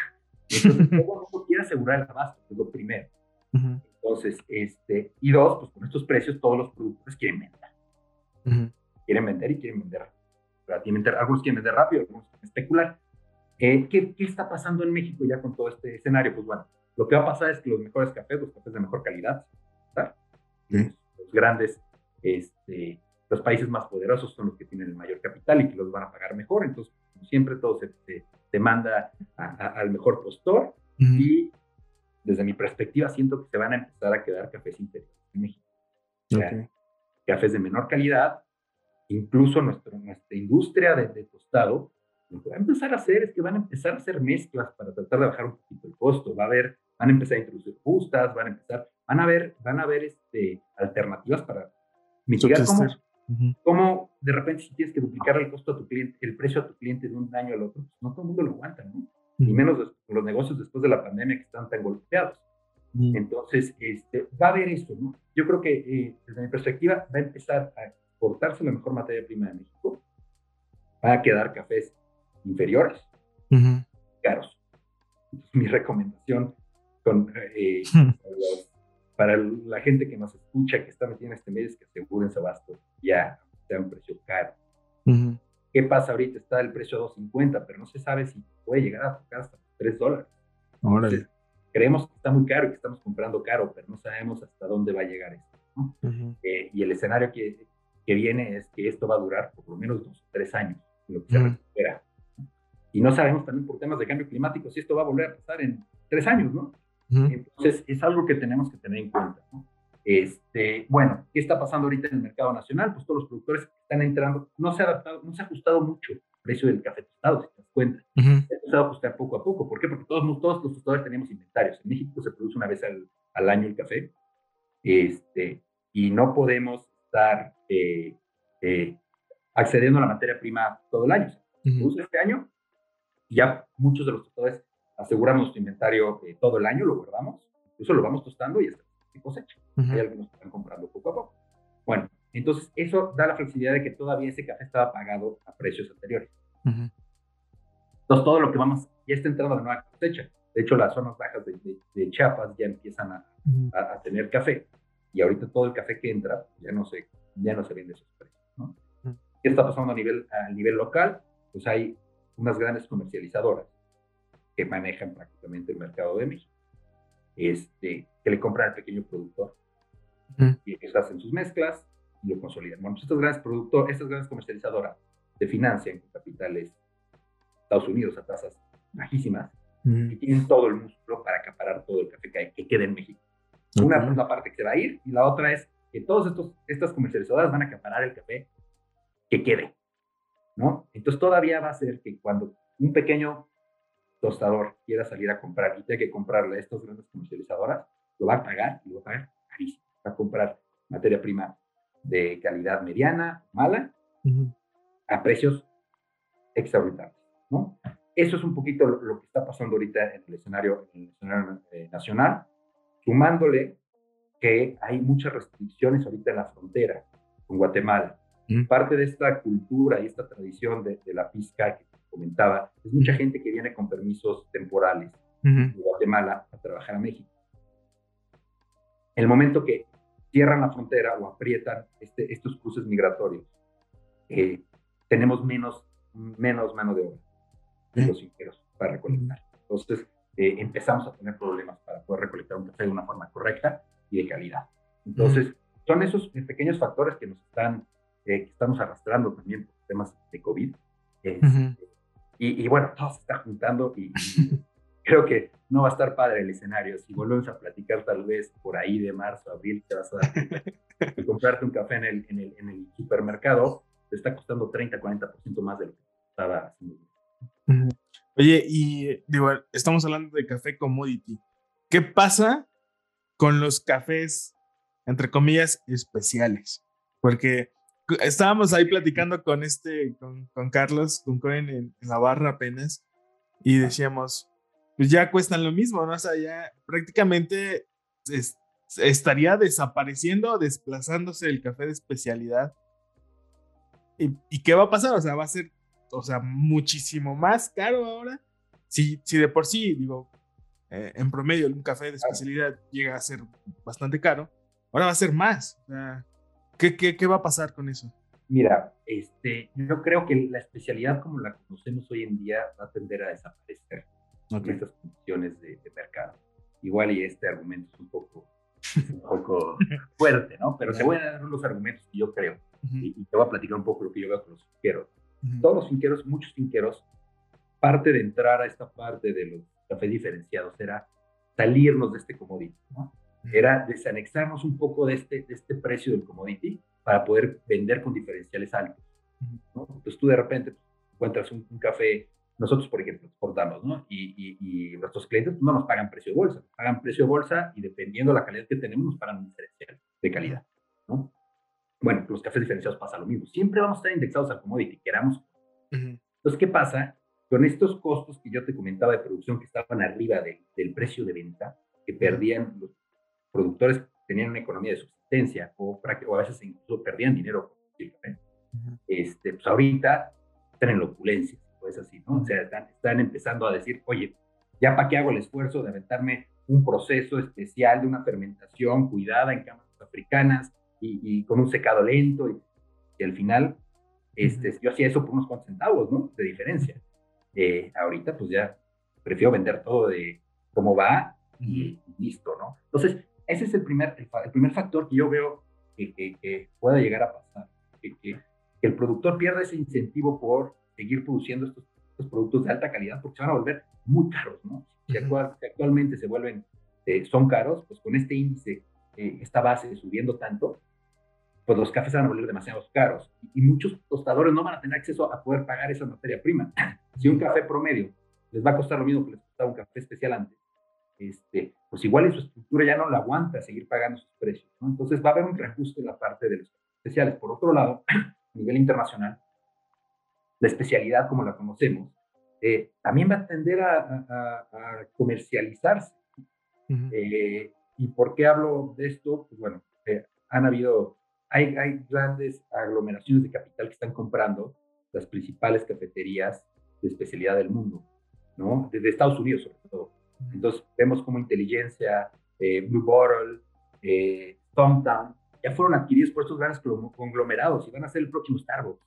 Entonces, todo mundo quiere asegurar el abasto, es lo primero. Entonces, este, y dos, pues con estos precios todos los productores quieren vender. Quieren vender y quieren vender relativamente, algunos quieren vender rápido, algunos quieren especular. Eh, ¿qué, ¿qué, está pasando en México ya con todo este escenario? Pues bueno, lo que va a pasar es que los mejores cafés, los cafés de mejor calidad, los grandes, este, los países más poderosos son los que tienen el mayor capital y que los van a pagar mejor. Entonces, como siempre, todo se, se, manda al mejor postor y desde mi perspectiva siento que se van a empezar a quedar cafés interiores en México. cafés de menor calidad, incluso nuestro, nuestra industria de, de tostado lo que va a empezar a hacer es que van a empezar a hacer mezclas para tratar de bajar un poquito el costo. Va a haber, van a empezar a introducir justas, van a empezar, van a ver, van a ver este, alternativas para mitigar cómo, cómo, de repente si tienes que duplicar el costo a tu cliente, el precio a tu cliente de un año al otro, pues no todo el mundo lo aguanta, ¿no? y menos los negocios después de la pandemia que están tan golpeados. Entonces, este, va a haber esto, ¿no? Yo creo que eh, desde mi perspectiva va a empezar a exportarse la mejor materia prima de México, va a quedar cafés inferiores, caros. mi recomendación con, eh, para, la gente que nos escucha, que está metida en este medio, es que aseguren su abasto ya sea un precio caro. ¿Qué pasa ahorita? Está el precio a 2.50, pero no se sabe si puede llegar a tocar hasta 3 dólares. creemos que está muy caro y que estamos comprando caro, pero no sabemos hasta dónde va a llegar esto. Eh, y el escenario que, que, viene es que esto va a durar por lo menos dos o tres años, lo que se recupera. Y no sabemos también por temas de cambio climático si esto va a volver a pasar en tres años, ¿no? Entonces, es algo que tenemos que tener en cuenta, ¿no? Este, bueno, ¿qué está pasando ahorita en el mercado nacional? Pues todos los productores están entrando, no se ha adaptado, no se ha ajustado mucho el precio del café tostado, si te das cuenta. Se ha ajustado poco a poco. ¿Por qué? Porque todos, todos los tostadores tenemos inventarios. En México se produce una vez al, al año el café. Este, y no podemos estar eh, eh, accediendo a la materia prima todo el año. Se produce este año y ya muchos de los tostadores aseguramos nuestro inventario eh, todo el año, lo guardamos, incluso lo vamos tostando y hasta que cosecha. Hay algunos que están comprando poco a poco. Bueno, entonces eso da la flexibilidad de que todavía ese café estaba pagado a precios anteriores. Entonces todo lo que vamos, ya está entrando la nueva cosecha. De hecho, las zonas bajas de, de, Chiapas ya empiezan a, a, tener café y ahorita todo el café que entra ya no se, ya no se vende esos precios. ¿no? ¿Qué está pasando a nivel, a nivel local? Pues hay unas grandes comercializadoras que manejan prácticamente el mercado de México, este, que le compran al pequeño productor y que hacen sus mezclas y lo consolidan. Bueno, pues estos grandes productores, estas grandes comercializadoras se financian con capitales Estados Unidos a tasas bajísimas y tienen todo el músculo para acaparar todo el café que, que quede en México. Una es la parte que se va a ir y la otra es que todas estas comercializadoras van a acaparar el café que quede. ¿no? Entonces todavía va a ser que cuando un pequeño tostador quiera salir a comprar y tenga que comprarle a estas grandes comercializadoras, lo va a pagar y lo va a pagar carísimo. Va a comprar materia prima de calidad mediana, mala, a precios exorbitantes, ¿no? Eso es un poquito lo, que está pasando ahorita en el escenario, en el escenario eh, nacional, sumándole que hay muchas restricciones ahorita en la frontera con Guatemala. Parte de esta cultura y esta tradición de, la pizca que comentaba, es mucha gente que viene con permisos temporales de Guatemala a trabajar a México. El momento que cierran la frontera o aprietan este, estos cruces migratorios, eh, tenemos menos, menos mano de obra de los ingenieros para recolectar. Entonces, eh, empezamos a tener problemas para poder recolectar un café de una forma correcta y de calidad. Entonces, son esos pequeños factores que nos están que estamos arrastrando también por temas de COVID. Este, y, bueno, todo se está juntando y, creo que no va a estar padre el escenario. Si volvemos a platicar tal vez por ahí de marzo, abril, te vas a dar y comprarte un café en el, en el, en el supermercado te está costando 30, 40% más de lo que estaba haciendo. Oye, y digo, estamos hablando de café commodity. ¿Qué pasa con los cafés, entre comillas, especiales? Porque estábamos ahí platicando con este, con, con Carlos, con Cohen en, la barra apenas, y decíamos, pues ya cuestan lo mismo, ¿no? O sea, ya prácticamente estaría desapareciendo, desplazándose el café de especialidad. ¿Y, ¿Y, qué va a pasar? O sea, va a ser, o sea, muchísimo más caro ahora. Si, si de por sí, digo, eh, en promedio un café de especialidad llega a ser bastante caro, ahora va a ser más. O sea, ¿Qué, qué, qué va a pasar con eso? Mira, este, yo creo que la especialidad como la conocemos hoy en día va a tender a desaparecer en estas condiciones de, mercado. Igual y este argumento es un poco, un poco fuerte, ¿no? Pero te voy a dar unos argumentos que yo creo y, te voy a platicar un poco lo que yo veo con los finqueros. Todos los finqueros, muchos finqueros, parte de entrar a esta parte de los cafés diferenciados era salirnos de este commodity, ¿no? Era desanexarnos un poco de este, de este precio del commodity para poder vender con diferenciales altos. ¿no? Entonces tú de repente encuentras un, café, nosotros por ejemplo exportamos, ¿no? Y, y, nuestros clientes no nos pagan precio de bolsa, pagan precio de bolsa y dependiendo de la calidad que tenemos nos pagan un diferencial de calidad, ¿no? Bueno, los cafés diferenciados pasa lo mismo, siempre vamos a estar indexados al commodity, queramos. Entonces, ¿qué pasa? con estos costos que yo te comentaba de producción que estaban arriba del precio de venta, que perdían los productores, tenían una economía de subsistencia o, o a veces incluso perdían dinero este, pues ahorita están en la opulencia, pues así, ¿no? O sea, están, están empezando a decir, oye, ya para qué hago el esfuerzo de aventarme un proceso especial de una fermentación cuidada en cámaras africanas y, con un secado lento y, y al final este, yo hacía eso por unos cuantos centavos, ¿no? De diferencia. Eh, ahorita pues ya prefiero vender todo de cómo va y, listo, ¿no? Entonces, ese es el primer, el, primer factor que yo veo que, que, pueda llegar a pasar, que, que, el productor pierda ese incentivo por seguir produciendo estos, estos, productos de alta calidad porque se van a volver muy caros, ¿no? Si, actualmente se vuelven, eh, son caros, pues con este índice, eh, esta base subiendo tanto, pues los cafés van a volver demasiado caros y, muchos tostadores no van a tener acceso a poder pagar esa materia prima. Si un café promedio les va a costar lo mismo que les costaba un café especial antes, este, pues igual en su estructura ya no la aguanta seguir pagando sus precios. ¿no? Entonces va a haber un reajuste en la parte de los especiales. Por otro lado, a nivel internacional, la especialidad como la conocemos, eh, también va a tender a, comercializarse. Eh, ¿Y por qué hablo de esto? Pues bueno, eh, han habido hay, grandes aglomeraciones de capital que están comprando las principales cafeterías de especialidad del mundo, ¿no? Desde Estados Unidos, sobre todo. Entonces, vemos como Inteligencia, eh, Blue Bottle, eh, ya fueron adquiridos por estos grandes conglomerados y van a ser el próximo Starbucks.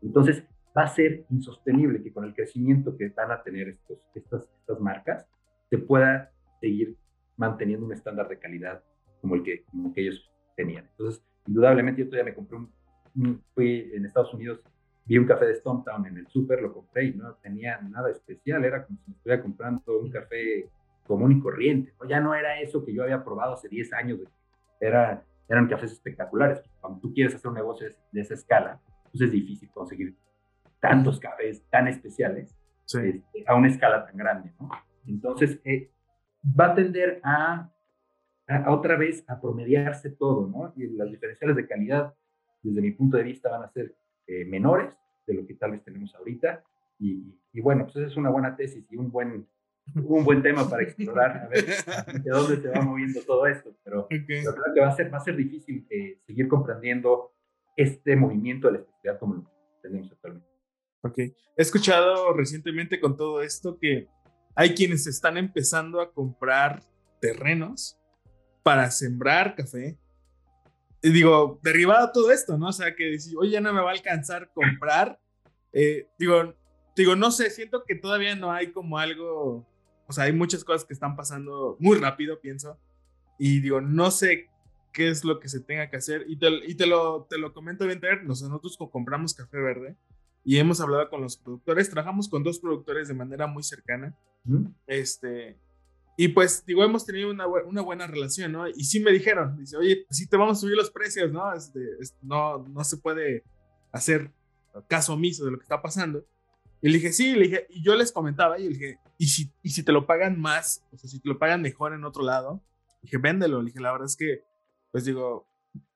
entonces, va a ser insostenible que con el crecimiento que van a tener estos, estas, estas marcas, se pueda seguir manteniendo un estándar de calidad como el que, como que ellos tenían. Entonces, indudablemente yo todavía me compré un, fui en Estados Unidos, vi un café de Town en el súper, lo compré y no tenía nada especial, era como si me estuviera comprando un café común y corriente, ya no era eso que yo había probado hace 10 años, era, eran cafés espectaculares. Cuando tú quieres hacer un negocio de, esa escala, pues es difícil conseguir tantos cafés tan especiales este, a una escala tan grande, ¿no? Entonces, eh, va a tender a a, otra vez a promediarse todo, ¿no? Y las diferenciales de calidad, desde mi punto de vista, van a ser eh, menores de lo que tal vez tenemos ahorita. Y, y, bueno, pues es una buena tesis y un buen, un buen tema para explorar, a ver de dónde se va moviendo todo esto. Pero, creo que va a ser, va a ser difícil eh, seguir comprendiendo este movimiento de la especialidad como lo tenemos actualmente. Ok. He escuchado recientemente con todo esto que hay quienes están empezando a comprar terrenos para sembrar café. Digo, derivado todo esto, ¿no? O sea, que decir, oye, ya no me va a alcanzar comprar. Eh, digo, digo, no sé, siento que todavía no hay como algo, o sea, hay muchas cosas que están pasando muy rápido, pienso. Y digo, no sé qué es lo que se tenga que hacer. Y te, y te, lo, te lo comento bien, nosotros compramos café verde y hemos hablado con los productores, trabajamos con dos productores de manera muy cercana. Este, y pues, digo, hemos tenido una, una, buena relación, ¿no? Y sí me dijeron, dice, oye, pues sí te vamos a subir los precios, ¿no? Este, no, no se puede hacer caso omiso de lo que está pasando. Y le dije, sí, le dije, y yo les comentaba, y le dije, ¿y si, y si te lo pagan más, o sea, si te lo pagan mejor en otro lado, dije, véndelo. Le dije, la verdad es que, pues digo,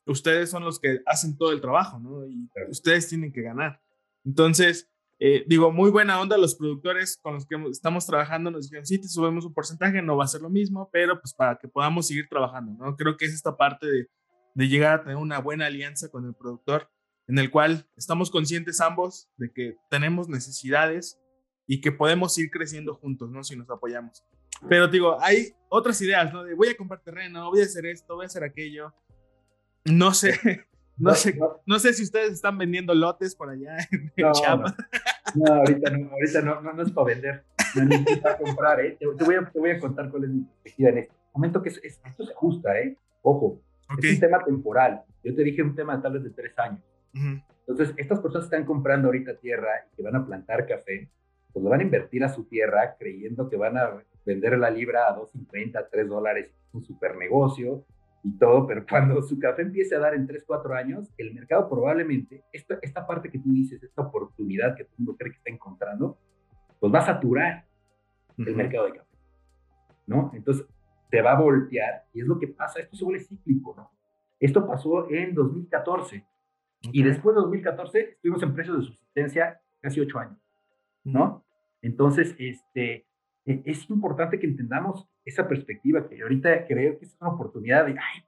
ustedes son los que hacen todo el trabajo, ¿no? Y ustedes tienen que ganar. Entonces, eh, digo, muy buena onda los productores con los que estamos trabajando nos dijeron, sí, te subimos un porcentaje, no va a ser lo mismo, pero pues para que podamos seguir trabajando, ¿no? Creo que es esta parte de, de llegar a tener una buena alianza con el productor, en el cual estamos conscientes ambos de que tenemos necesidades y que podemos ir creciendo juntos, ¿no? Si nos apoyamos. Pero digo, hay otras ideas, ¿no? De voy a comprar terreno, voy a hacer esto, voy a hacer aquello. No sé, no, sé, no. sé si ustedes están vendiendo lotes por allá en no, No, ahorita no, ahorita no, no, es para vender. No necesitas comprar, ¿eh? Te, voy a, te, voy a, contar cuál es mi perspectiva en esto. Momento que esto se ajusta, ¿eh? Ojo, es un tema temporal. Yo te dije un tema tal vez de tres años. Entonces, estas personas están comprando ahorita tierra y que van a plantar café, pues lo van a invertir a su tierra creyendo que van a vender la libra a 2.50, 3 dólares, un super negocio, y todo, pero cuando su café empiece a dar en 3, 4 años, el mercado probablemente, esta, esta parte que tú dices, esta oportunidad que todo el mundo cree que está encontrando, pues va a saturar el mercado de café, ¿no? Entonces, se va a voltear y es lo que pasa, esto se vuelve cíclico, ¿no? Esto pasó en 2014 y después de 2014 estuvimos en precios de subsistencia casi 8 años. ¿no? Entonces, este, e, es importante que entendamos esa perspectiva, que ahorita creer que es una oportunidad de, ay,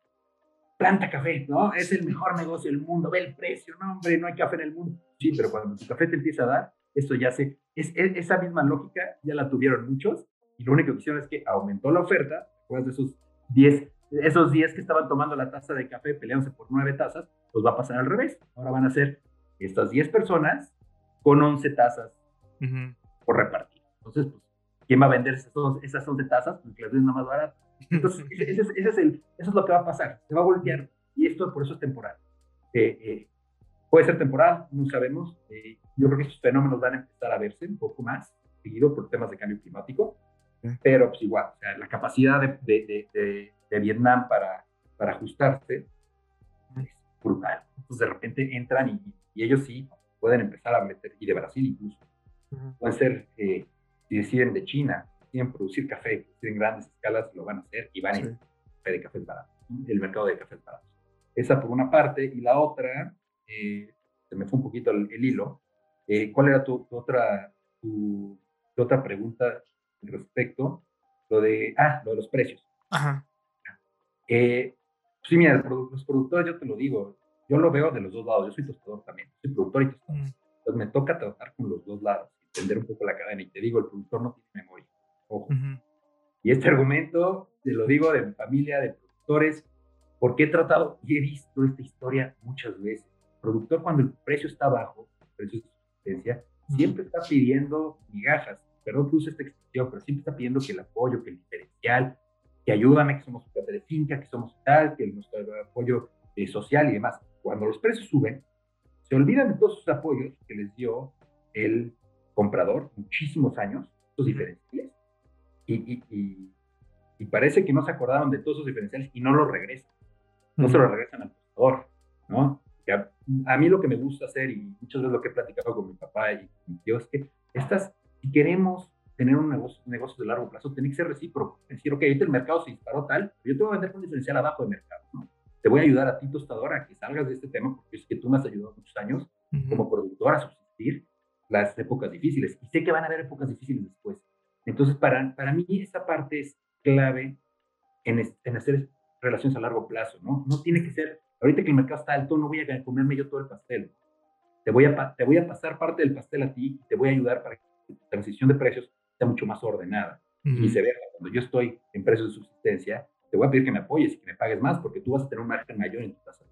planta café, ¿no? Es el mejor negocio del mundo, ve el precio, no, hombre, no hay café en el mundo. Sí, pero cuando tu café te empieza a dar, esto ya se, es, esa misma lógica ya la tuvieron muchos y lo único que hicieron es que aumentó la oferta, después de esos 10, esos 10 que estaban tomando la taza de café peleándose por 9 tazas, pues va a pasar al revés. Ahora van a ser estas 10 personas con 11 tazas por repartir. Entonces, pues, ¿quién va a vender esas, esas 11 tazas? Pues que las más baratas. Entonces, ese, es el, eso es lo que va a pasar. Se va a voltear. Y esto por eso es temporal. Eh, eh, puede ser temporal, no sabemos. Eh, yo creo que estos fenómenos van a empezar a verse un poco más seguido por temas de cambio climático. Pero pues igual, o sea, la capacidad de, de, de, Vietnam para, para ajustarse es brutal. Entonces de repente entran y, y, ellos sí pueden empezar a meter, y de Brasil incluso, pueden ser, si deciden de China, quieren producir café, en grandes escalas, lo van a hacer y van a ir de café barato, el mercado de café barato. Esa por una parte, y la otra, eh, se me fue un poquito el, hilo, eh, ¿cuál era tu, otra, tu, otra pregunta respecto? Lo de, ah, lo de los precios. Ajá. Eh, sí, mira, los productores, yo te lo digo, yo lo veo de los dos lados, yo soy tostador también, soy productor y tostador. Mm. Entonces me toca tratar con los dos lados, entender un poco la cadena y te digo, el productor no tiene memoria Ojo. Y este argumento, te lo digo de mi familia, de productores, porque he tratado y he visto esta historia muchas veces. El productor cuando el precio está bajo, el precio de subsistencia, siempre está pidiendo migajas, perdón que use esta expresión, pero siempre está pidiendo que el apoyo, que el diferencial, que ayúdame, que somos un de finca, que somos tal, que nuestro apoyo eh, social y demás. Cuando los precios suben, se olvidan de todos esos apoyos que les dio el comprador muchísimos años, esos diferenciales, y, y, parece que no se acordaron de todos esos diferenciales y no los regresan. No se los regresan al tostador, ¿no? A, mí lo que me gusta hacer, y muchas veces lo que he platicado con mi papá y mi tío, es que estas, si queremos tener un negocio, negocio de largo plazo, tiene que ser recíproco. Es decir, ok, ahorita el mercado se disparó tal, pero yo te voy a vender con diferencial abajo de mercado, ¿no? Te voy a ayudar a ti, tostador, a que salgas de este tema, porque es que tú me has ayudado muchos años como productor a subsistir las épocas difíciles. Y sé que van a haber épocas difíciles después. Entonces, para, para mí esa parte es clave en, en, hacer relaciones a largo plazo, ¿no? No tiene que ser, ahorita que el mercado está alto, no voy a comerme yo todo el pastel. Te voy a, te voy a pasar parte del pastel a ti y te voy a ayudar para que la transición de precios sea mucho más ordenada. Y se vea, cuando yo estoy en precios de subsistencia, te voy a pedir que me apoyes y que me pagues más porque tú vas a tener un margen mayor en tu tasa.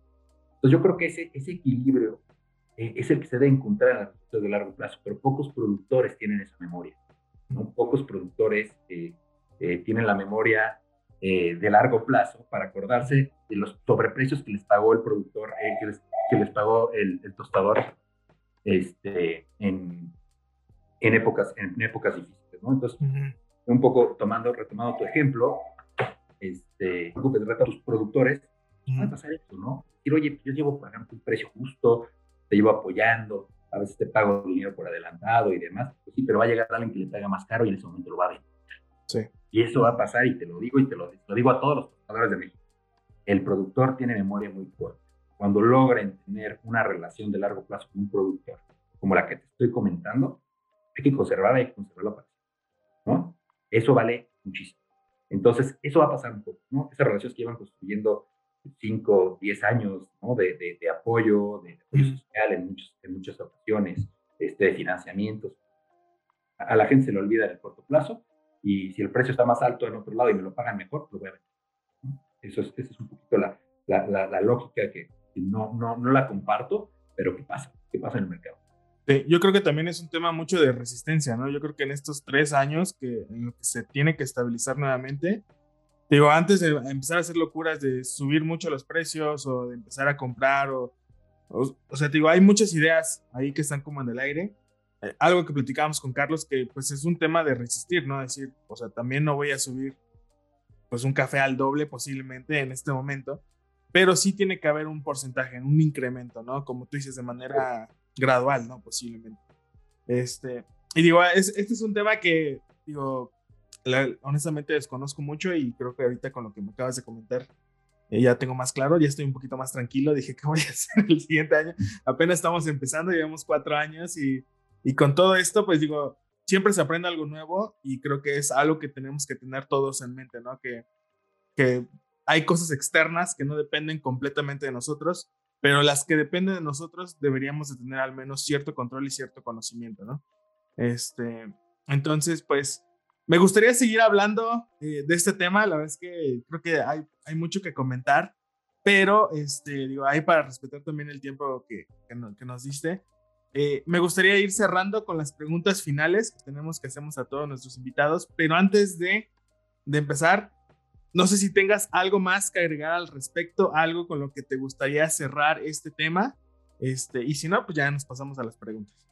Entonces yo creo que ese, ese equilibrio eh, es el que se debe encontrar en las relaciones de largo plazo, pero pocos productores tienen esa memoria. Pocos productores eh, eh, tienen la memoria eh, de largo plazo para acordarse de los sobreprecios que les pagó el productor, que les, pagó el, tostador este, en, en, épocas, en, épocas difíciles. ¿no? Entonces, un poco tomando, retomando tu ejemplo, este, de tus productores, va a pasar esto, ¿no? Decir, oye, yo llevo pagando un precio justo, te llevo apoyando, a veces te pago dinero por adelantado y demás, pues sí, pero va a llegar alguien que le paga más caro y en ese momento lo va a vender. Sí. Y eso va a pasar y te lo digo y te lo, digo a todos los trabajadores de México. El productor tiene memoria muy fuerte. Cuando logren tener una relación de largo plazo con un productor, como la que te estoy comentando, hay que conservarla y hay que conservarla para ¿no? Eso vale muchísimo. Entonces, eso va a pasar un poco, ¿no? Esas relaciones que llevan construyendo 5, 10 años ¿no? de, de, apoyo, de apoyo social en, muchos, en muchas ocasiones, este, de financiamientos. A, la gente se le olvida en el corto plazo y si el precio está más alto en otro lado y me lo pagan mejor, lo voy a vender. Eso es, esa es un poquito la, la, la, lógica que no, no, no la comparto, pero ¿qué pasa? ¿Qué pasa en el mercado? Sí, yo creo que también es un tema mucho de resistencia, ¿no? Yo creo que en estos tres años que, en que se tiene que estabilizar nuevamente, digo, antes de empezar a hacer locuras de subir mucho los precios o de empezar a comprar o, o, sea, digo, hay muchas ideas ahí que están como en el aire. Eh, algo que platicábamos con Carlos que pues es un tema de resistir, ¿no? Decir, o sea, también no voy a subir pues un café al doble posiblemente en este momento, pero sí tiene que haber un porcentaje, un incremento, ¿no? Como tú dices, de manera gradual, ¿no? Posiblemente. Este, y digo, este es un tema que, digo, honestamente desconozco mucho y creo que ahorita con lo que me acabas de comentar eh, ya tengo más claro, ya estoy un poquito más tranquilo. Dije, ¿qué voy a hacer el siguiente año? Apenas estamos empezando, llevamos cuatro años y, Y con todo esto, pues digo, siempre se aprende algo nuevo y creo que es algo que tenemos que tener todos en mente, ¿no? Que, que hay cosas externas que no dependen completamente de nosotros, pero las que dependen de nosotros deberíamos de tener al menos cierto control y cierto conocimiento, ¿no? Este, entonces, pues, me gustaría seguir hablando eh, de este tema, la verdad es que creo que hay, hay mucho que comentar, pero, este, digo, ahí para respetar también el tiempo que, que, nos diste, eh, me gustaría ir cerrando con las preguntas finales que tenemos que hacemos a todos nuestros invitados, pero antes de, de empezar, no sé si tengas algo más que agregar al respecto, algo con lo que te gustaría cerrar este tema, este, y si no, pues ya nos pasamos a las preguntas.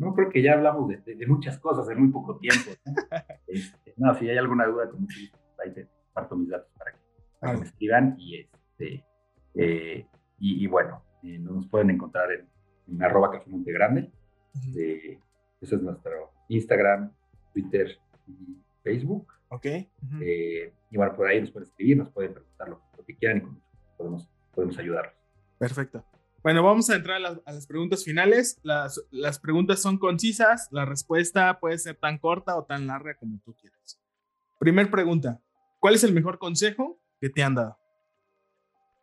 No, creo que ya hablamos de, muchas cosas en muy poco tiempo. Este, ¿no? si hay alguna duda, con mucho gusto, ahí te parto mis datos para que, me escriban y este, eh, y, bueno, eh, nos pueden encontrar en, arroba Café Montegrande. Eh, ese es nuestro Instagram, Twitter y Facebook. Ok. y bueno, por ahí nos pueden escribir, nos pueden preguntar lo, que quieran y podemos, podemos ayudarlos. Perfecto. Bueno, vamos a entrar a las, preguntas finales. Las, las, preguntas son concisas, la respuesta puede ser tan corta o tan larga como tú quieras. Primer pregunta, ¿cuál es el mejor consejo que te han dado?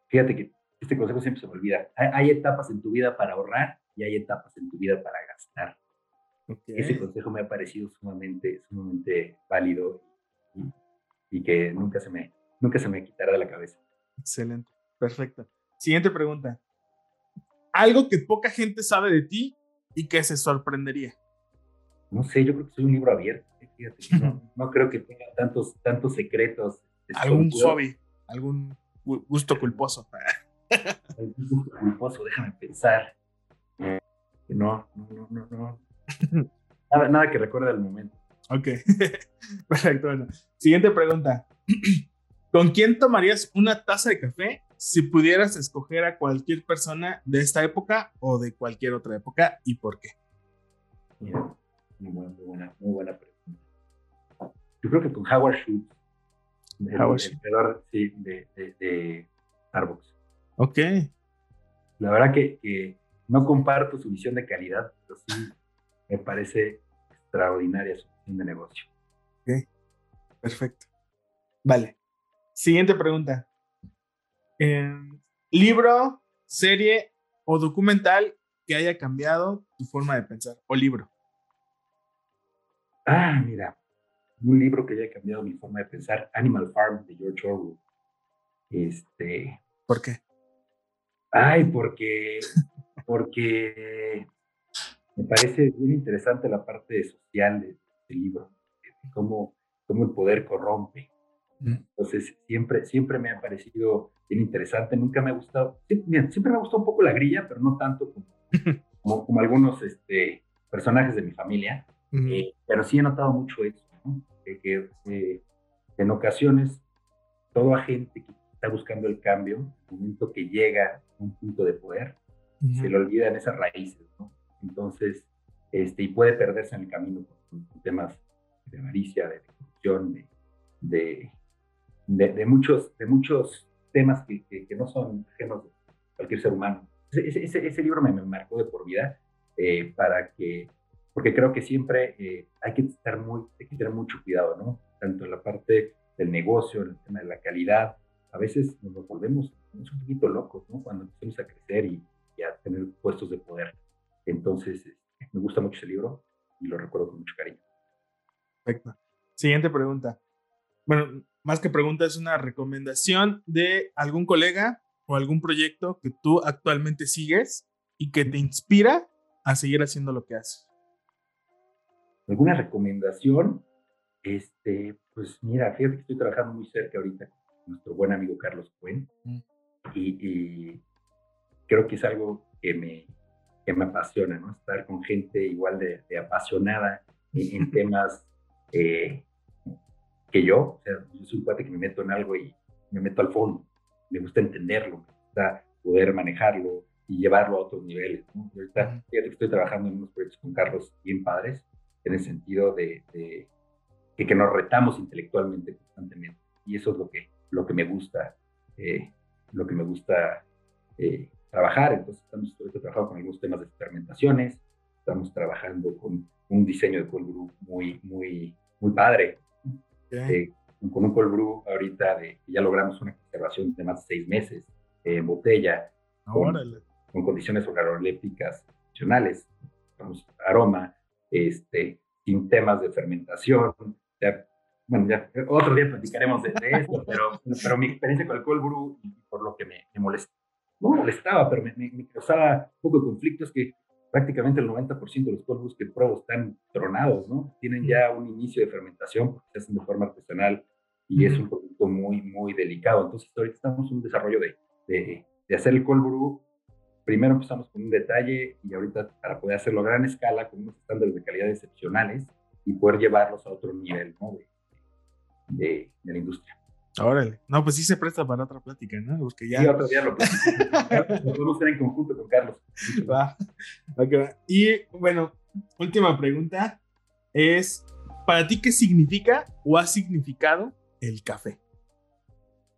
Fíjate que este consejo siempre se me olvida. Hay, etapas en tu vida para ahorrar y hay etapas en tu vida para gastar. Ese consejo me ha parecido sumamente, sumamente válido y, que nunca se, me, nunca se me quitará de la cabeza. Excelente, perfecto. Siguiente pregunta. Algo que poca gente sabe de ti y que se sorprendería. No sé, yo creo que soy un libro abierto. ¿eh? no, creo que tenga tantos, tantos secretos. Algún hobby, algún gusto culposo. gusto culposo, déjame pensar. No, no, no, no, Nada, nada que recuerde al momento. Ok, perfecto. Bueno, siguiente pregunta. ¿Con quién tomarías una taza de café si pudieras escoger a cualquier persona de esta época o de cualquier otra época y por qué? muy buena, muy buena, pregunta. Yo creo que con Howard Schultz el, sí, de, de, Starbucks. Ok. La verdad que, no comparto su visión de calidad, pero sí me parece extraordinaria su visión de negocio. Ok, perfecto. Vale. Siguiente pregunta. Em, libro, serie o documental que haya cambiado tu forma de pensar o libro. Ah, mira, un libro que haya cambiado mi forma de pensar, Animal Farm de George Orwell. Este, ¿Por qué? Ay, porque, porque me parece bien interesante la parte social del libro, cómo, cómo el poder corrompe. Entonces, siempre, siempre me ha parecido bien interesante. Nunca me ha gustado, siempre me ha gustado un poco la grilla, pero no tanto como, como, algunos este, personajes de mi familia. Eh, pero sí he notado mucho eso que, eh, en ocasiones todo agente que está buscando el cambio, el momento que llega a un punto de poder, se le olvidan esas raíces, ¿no? Entonces, este, y puede perderse en el camino con, temas de avaricia, de corrupción, de, de, muchos, de muchos temas que, que, no son ajenos de cualquier ser humano. Ese, ese, ese libro me, me, marcó de por vida eh, para que porque creo que siempre eh, hay que estar muy, hay que tener mucho cuidado, ¿no? Tanto en la parte del negocio, en el tema de la calidad, a veces nos volvemos un poquito locos, ¿no? Cuando empezamos a crecer y, a tener puestos de poder. Entonces, este, me gusta mucho ese libro y lo recuerdo con mucho cariño. Perfecto. Siguiente pregunta. Bueno, más que pregunta, es una recomendación de algún colega o algún proyecto que tú actualmente sigues y que te inspira a seguir haciendo lo que haces alguna recomendación, este, pues mira, fíjate que estoy trabajando muy cerca ahorita con nuestro buen amigo Carlos Cuen mm. y, creo que es algo que me, que me apasiona, ¿no? Estar con gente igual de, apasionada en, temas eh, que yo, o sea, yo soy un cuate que me meto en algo y me meto al fondo, me gusta entenderlo, me gusta poder manejarlo y llevarlo a otros niveles, ¿no? ahorita, fíjate que estoy trabajando en unos proyectos con Carlos bien padres, en el sentido de, que, nos retamos intelectualmente constantemente. Y eso es lo que, lo que me gusta, eh, lo que me gusta eh, trabajar. Entonces, estamos trabajando con algunos temas de experimentaciones, estamos trabajando con un diseño de cold brew muy, muy, muy padre. Eh, con un cold brew ahorita de, ya logramos una conservación de más de seis meses en botella, con, con, condiciones organolépticas funcionales, aroma, este, sin temas de fermentación. bueno, ya otro día platicaremos de, esto, pero, pero mi experiencia con el cold brew, por lo que me, me molestó, no molestaba, pero me, me, causaba un poco de conflicto, es que prácticamente el 90% de los cold que pruebo están tronados, ¿no? Tienen ya un inicio de fermentación porque se hacen de forma artesanal y es un producto muy, muy delicado. Entonces, ahorita estamos en un desarrollo de, de, de hacer el cold brew primero empezamos con un detalle y ahorita para poder hacerlo a gran escala con unos estándares de calidad excepcionales y poder llevarlos a otro nivel ¿no? de, de, la industria. Órale. No, pues sí se presta para otra plática, ¿no? Porque ya... Sí, otro día lo, lo podemos hacer en conjunto con Carlos. Va. Okay. Y bueno, última pregunta es, ¿para ti qué significa o ha significado el café?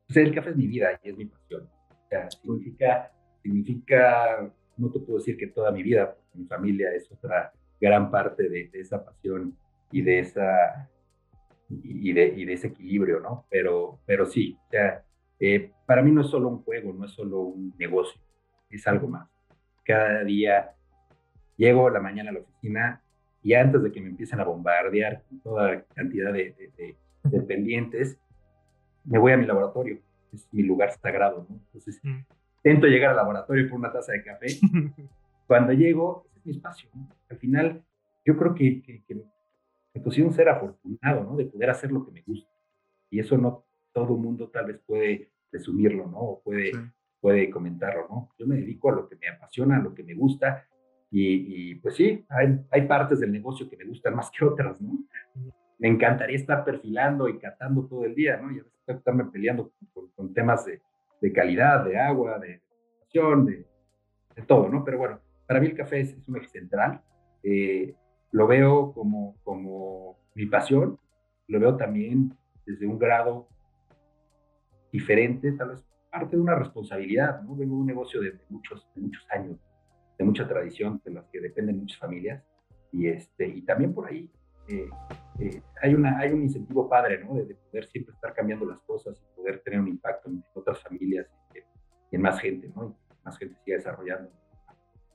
Pues el café es mi vida y es mi pasión. O sea, significa significa, no te puedo decir que toda mi vida, porque mi familia es otra gran parte de, esa pasión y de esa y de, y de, ese equilibrio, ¿no? Pero, pero sí, o sea, eh, para mí no es solo un juego, no es solo un negocio, es algo más. Cada día llego a la mañana a la oficina y antes de que me empiecen a bombardear con toda cantidad de, de, pendientes, me voy a mi laboratorio, es mi lugar sagrado, ¿no? Entonces, mm intento llegar al laboratorio por una taza de café. Cuando llego, es mi espacio. Al final, yo creo que, que, que me un ser afortunado, ¿no? De poder hacer lo que me gusta. Y eso no todo mundo tal vez puede resumirlo, ¿no? O puede, puede comentarlo, ¿no? Yo me dedico a lo que me apasiona, a lo que me gusta. Y, pues sí, hay, hay partes del negocio que me gustan más que otras, ¿no? Me encantaría estar perfilando y catando todo el día, ¿no? Y a veces estarme peleando con temas de, de calidad, de agua, de de, de, todo, ¿no? Pero bueno, para mí el café es, un eje central. Eh, lo veo como, como mi pasión, lo veo también desde un grado diferente, tal vez parte de una responsabilidad, ¿no? Vengo de un negocio de, muchos, de muchos años, de mucha tradición, de las que dependen muchas familias, y, este, y también por ahí eh, eh, hay, una, hay un incentivo padre, ¿no? De, poder siempre estar cambiando las cosas y poder tener un impacto en otras familias y, en más gente, ¿no? Y más gente siga desarrollando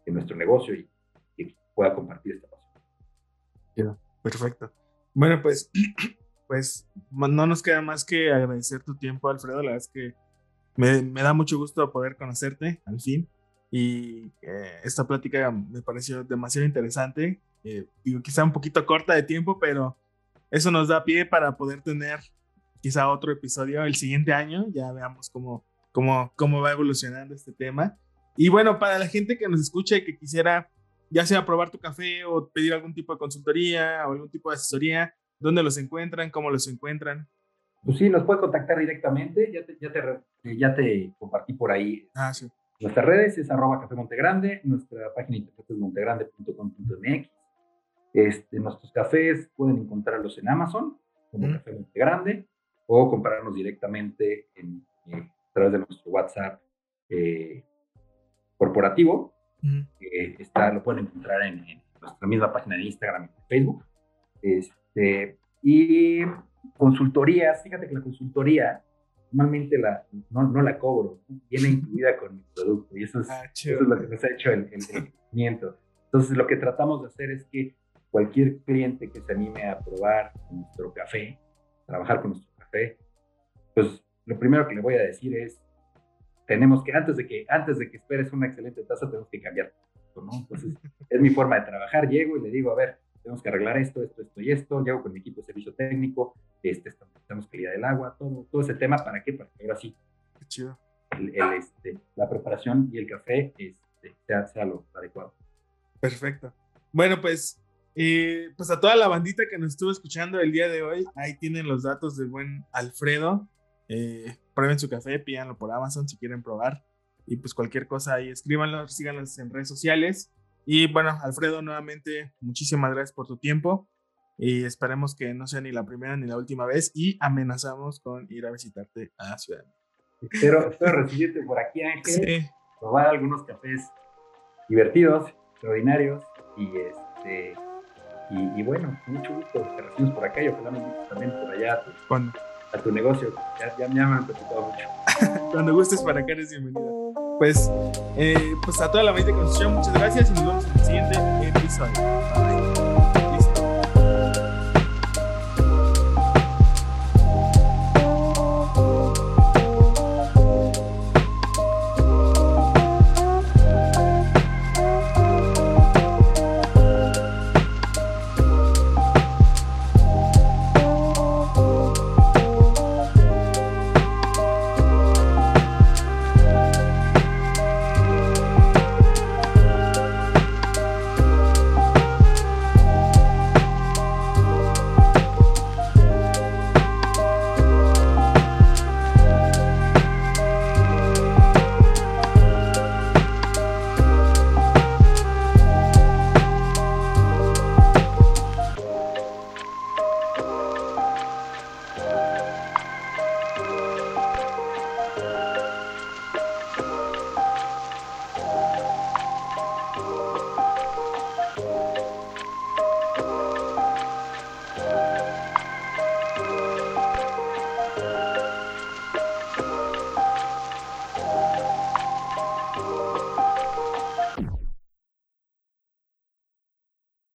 en nuestro negocio y, pueda compartir esta pasión. perfecto. Bueno, pues, pues no nos queda más que agradecer tu tiempo, Alfredo. La verdad es que me, me da mucho gusto poder conocerte al fin. Y eh, esta plática me pareció demasiado interesante. Eh, digo, quizá un poquito corta de tiempo, pero eso nos da pie para poder tener quizá otro episodio el siguiente año. Ya veamos cómo, cómo, cómo va evolucionando este tema. Y bueno, para la gente que nos escucha y que quisiera ya sea probar tu café o pedir algún tipo de consultoría o algún tipo de asesoría, ¿dónde los encuentran? ¿Cómo los encuentran? Pues sí, nos puede contactar directamente. Ya te, ya te, ya te compartí por ahí. Ah, sí. Nuestras redes es arroba café Montegrande, nuestra página internet es montegrande.com.mx. Este, nuestros cafés pueden encontrarlos en Amazon, como Café Montegrande, o comprarnos directamente en, eh, a través de nuestro WhatsApp eh, corporativo. Está, lo pueden encontrar en, nuestra misma página de Instagram y Facebook. Este, y consultorías, fíjate que la consultoría normalmente la, no, no, la cobro, viene incluida con mi producto y eso es, ah, eso es lo que nos ha hecho el, el, Entonces lo que tratamos de hacer es que cualquier cliente que se anime a probar nuestro café, trabajar con nuestro café, pues lo primero que le voy a decir es, tenemos que, antes de que, antes de que esperes una excelente taza, tenemos que cambiar. ¿no? Entonces, es mi forma de trabajar. Llego y le digo, a ver, tenemos que arreglar esto, esto, esto y esto. Llego con mi equipo de servicio técnico, este, estamos calidad del agua, todo, todo ese tema. ¿Para qué? Para que ahora sí. Qué chido. El, este, la preparación y el café este, sea, sea lo adecuado. Perfecto. Bueno, pues y pues a toda la bandita que nos estuvo escuchando el día de hoy, ahí tienen los datos del buen Alfredo. Eh, prueben su café, pídanlo por Amazon si quieren probar. Y pues cualquier cosa ahí, escríbanlo, síganlos en redes sociales. Y bueno, Alfredo, nuevamente, muchísimas gracias por tu tiempo. Y esperemos que no sea ni la primera ni la última vez. Y amenazamos con ir a visitarte a Ciudad Espero, espero recibirte por aquí, Ángel. Probar algunos cafés divertidos, extraordinarios. Y este Este, y, bueno, mucho gusto te recibimos por acá y ojalá invites también por allá a tu, a tu negocio. Ya, ya, me han preocupado mucho. Cuando gustes para acá eres bienvenido. Pues, eh, pues a toda la mente de construcción, muchas gracias y nos vemos en el siguiente episodio.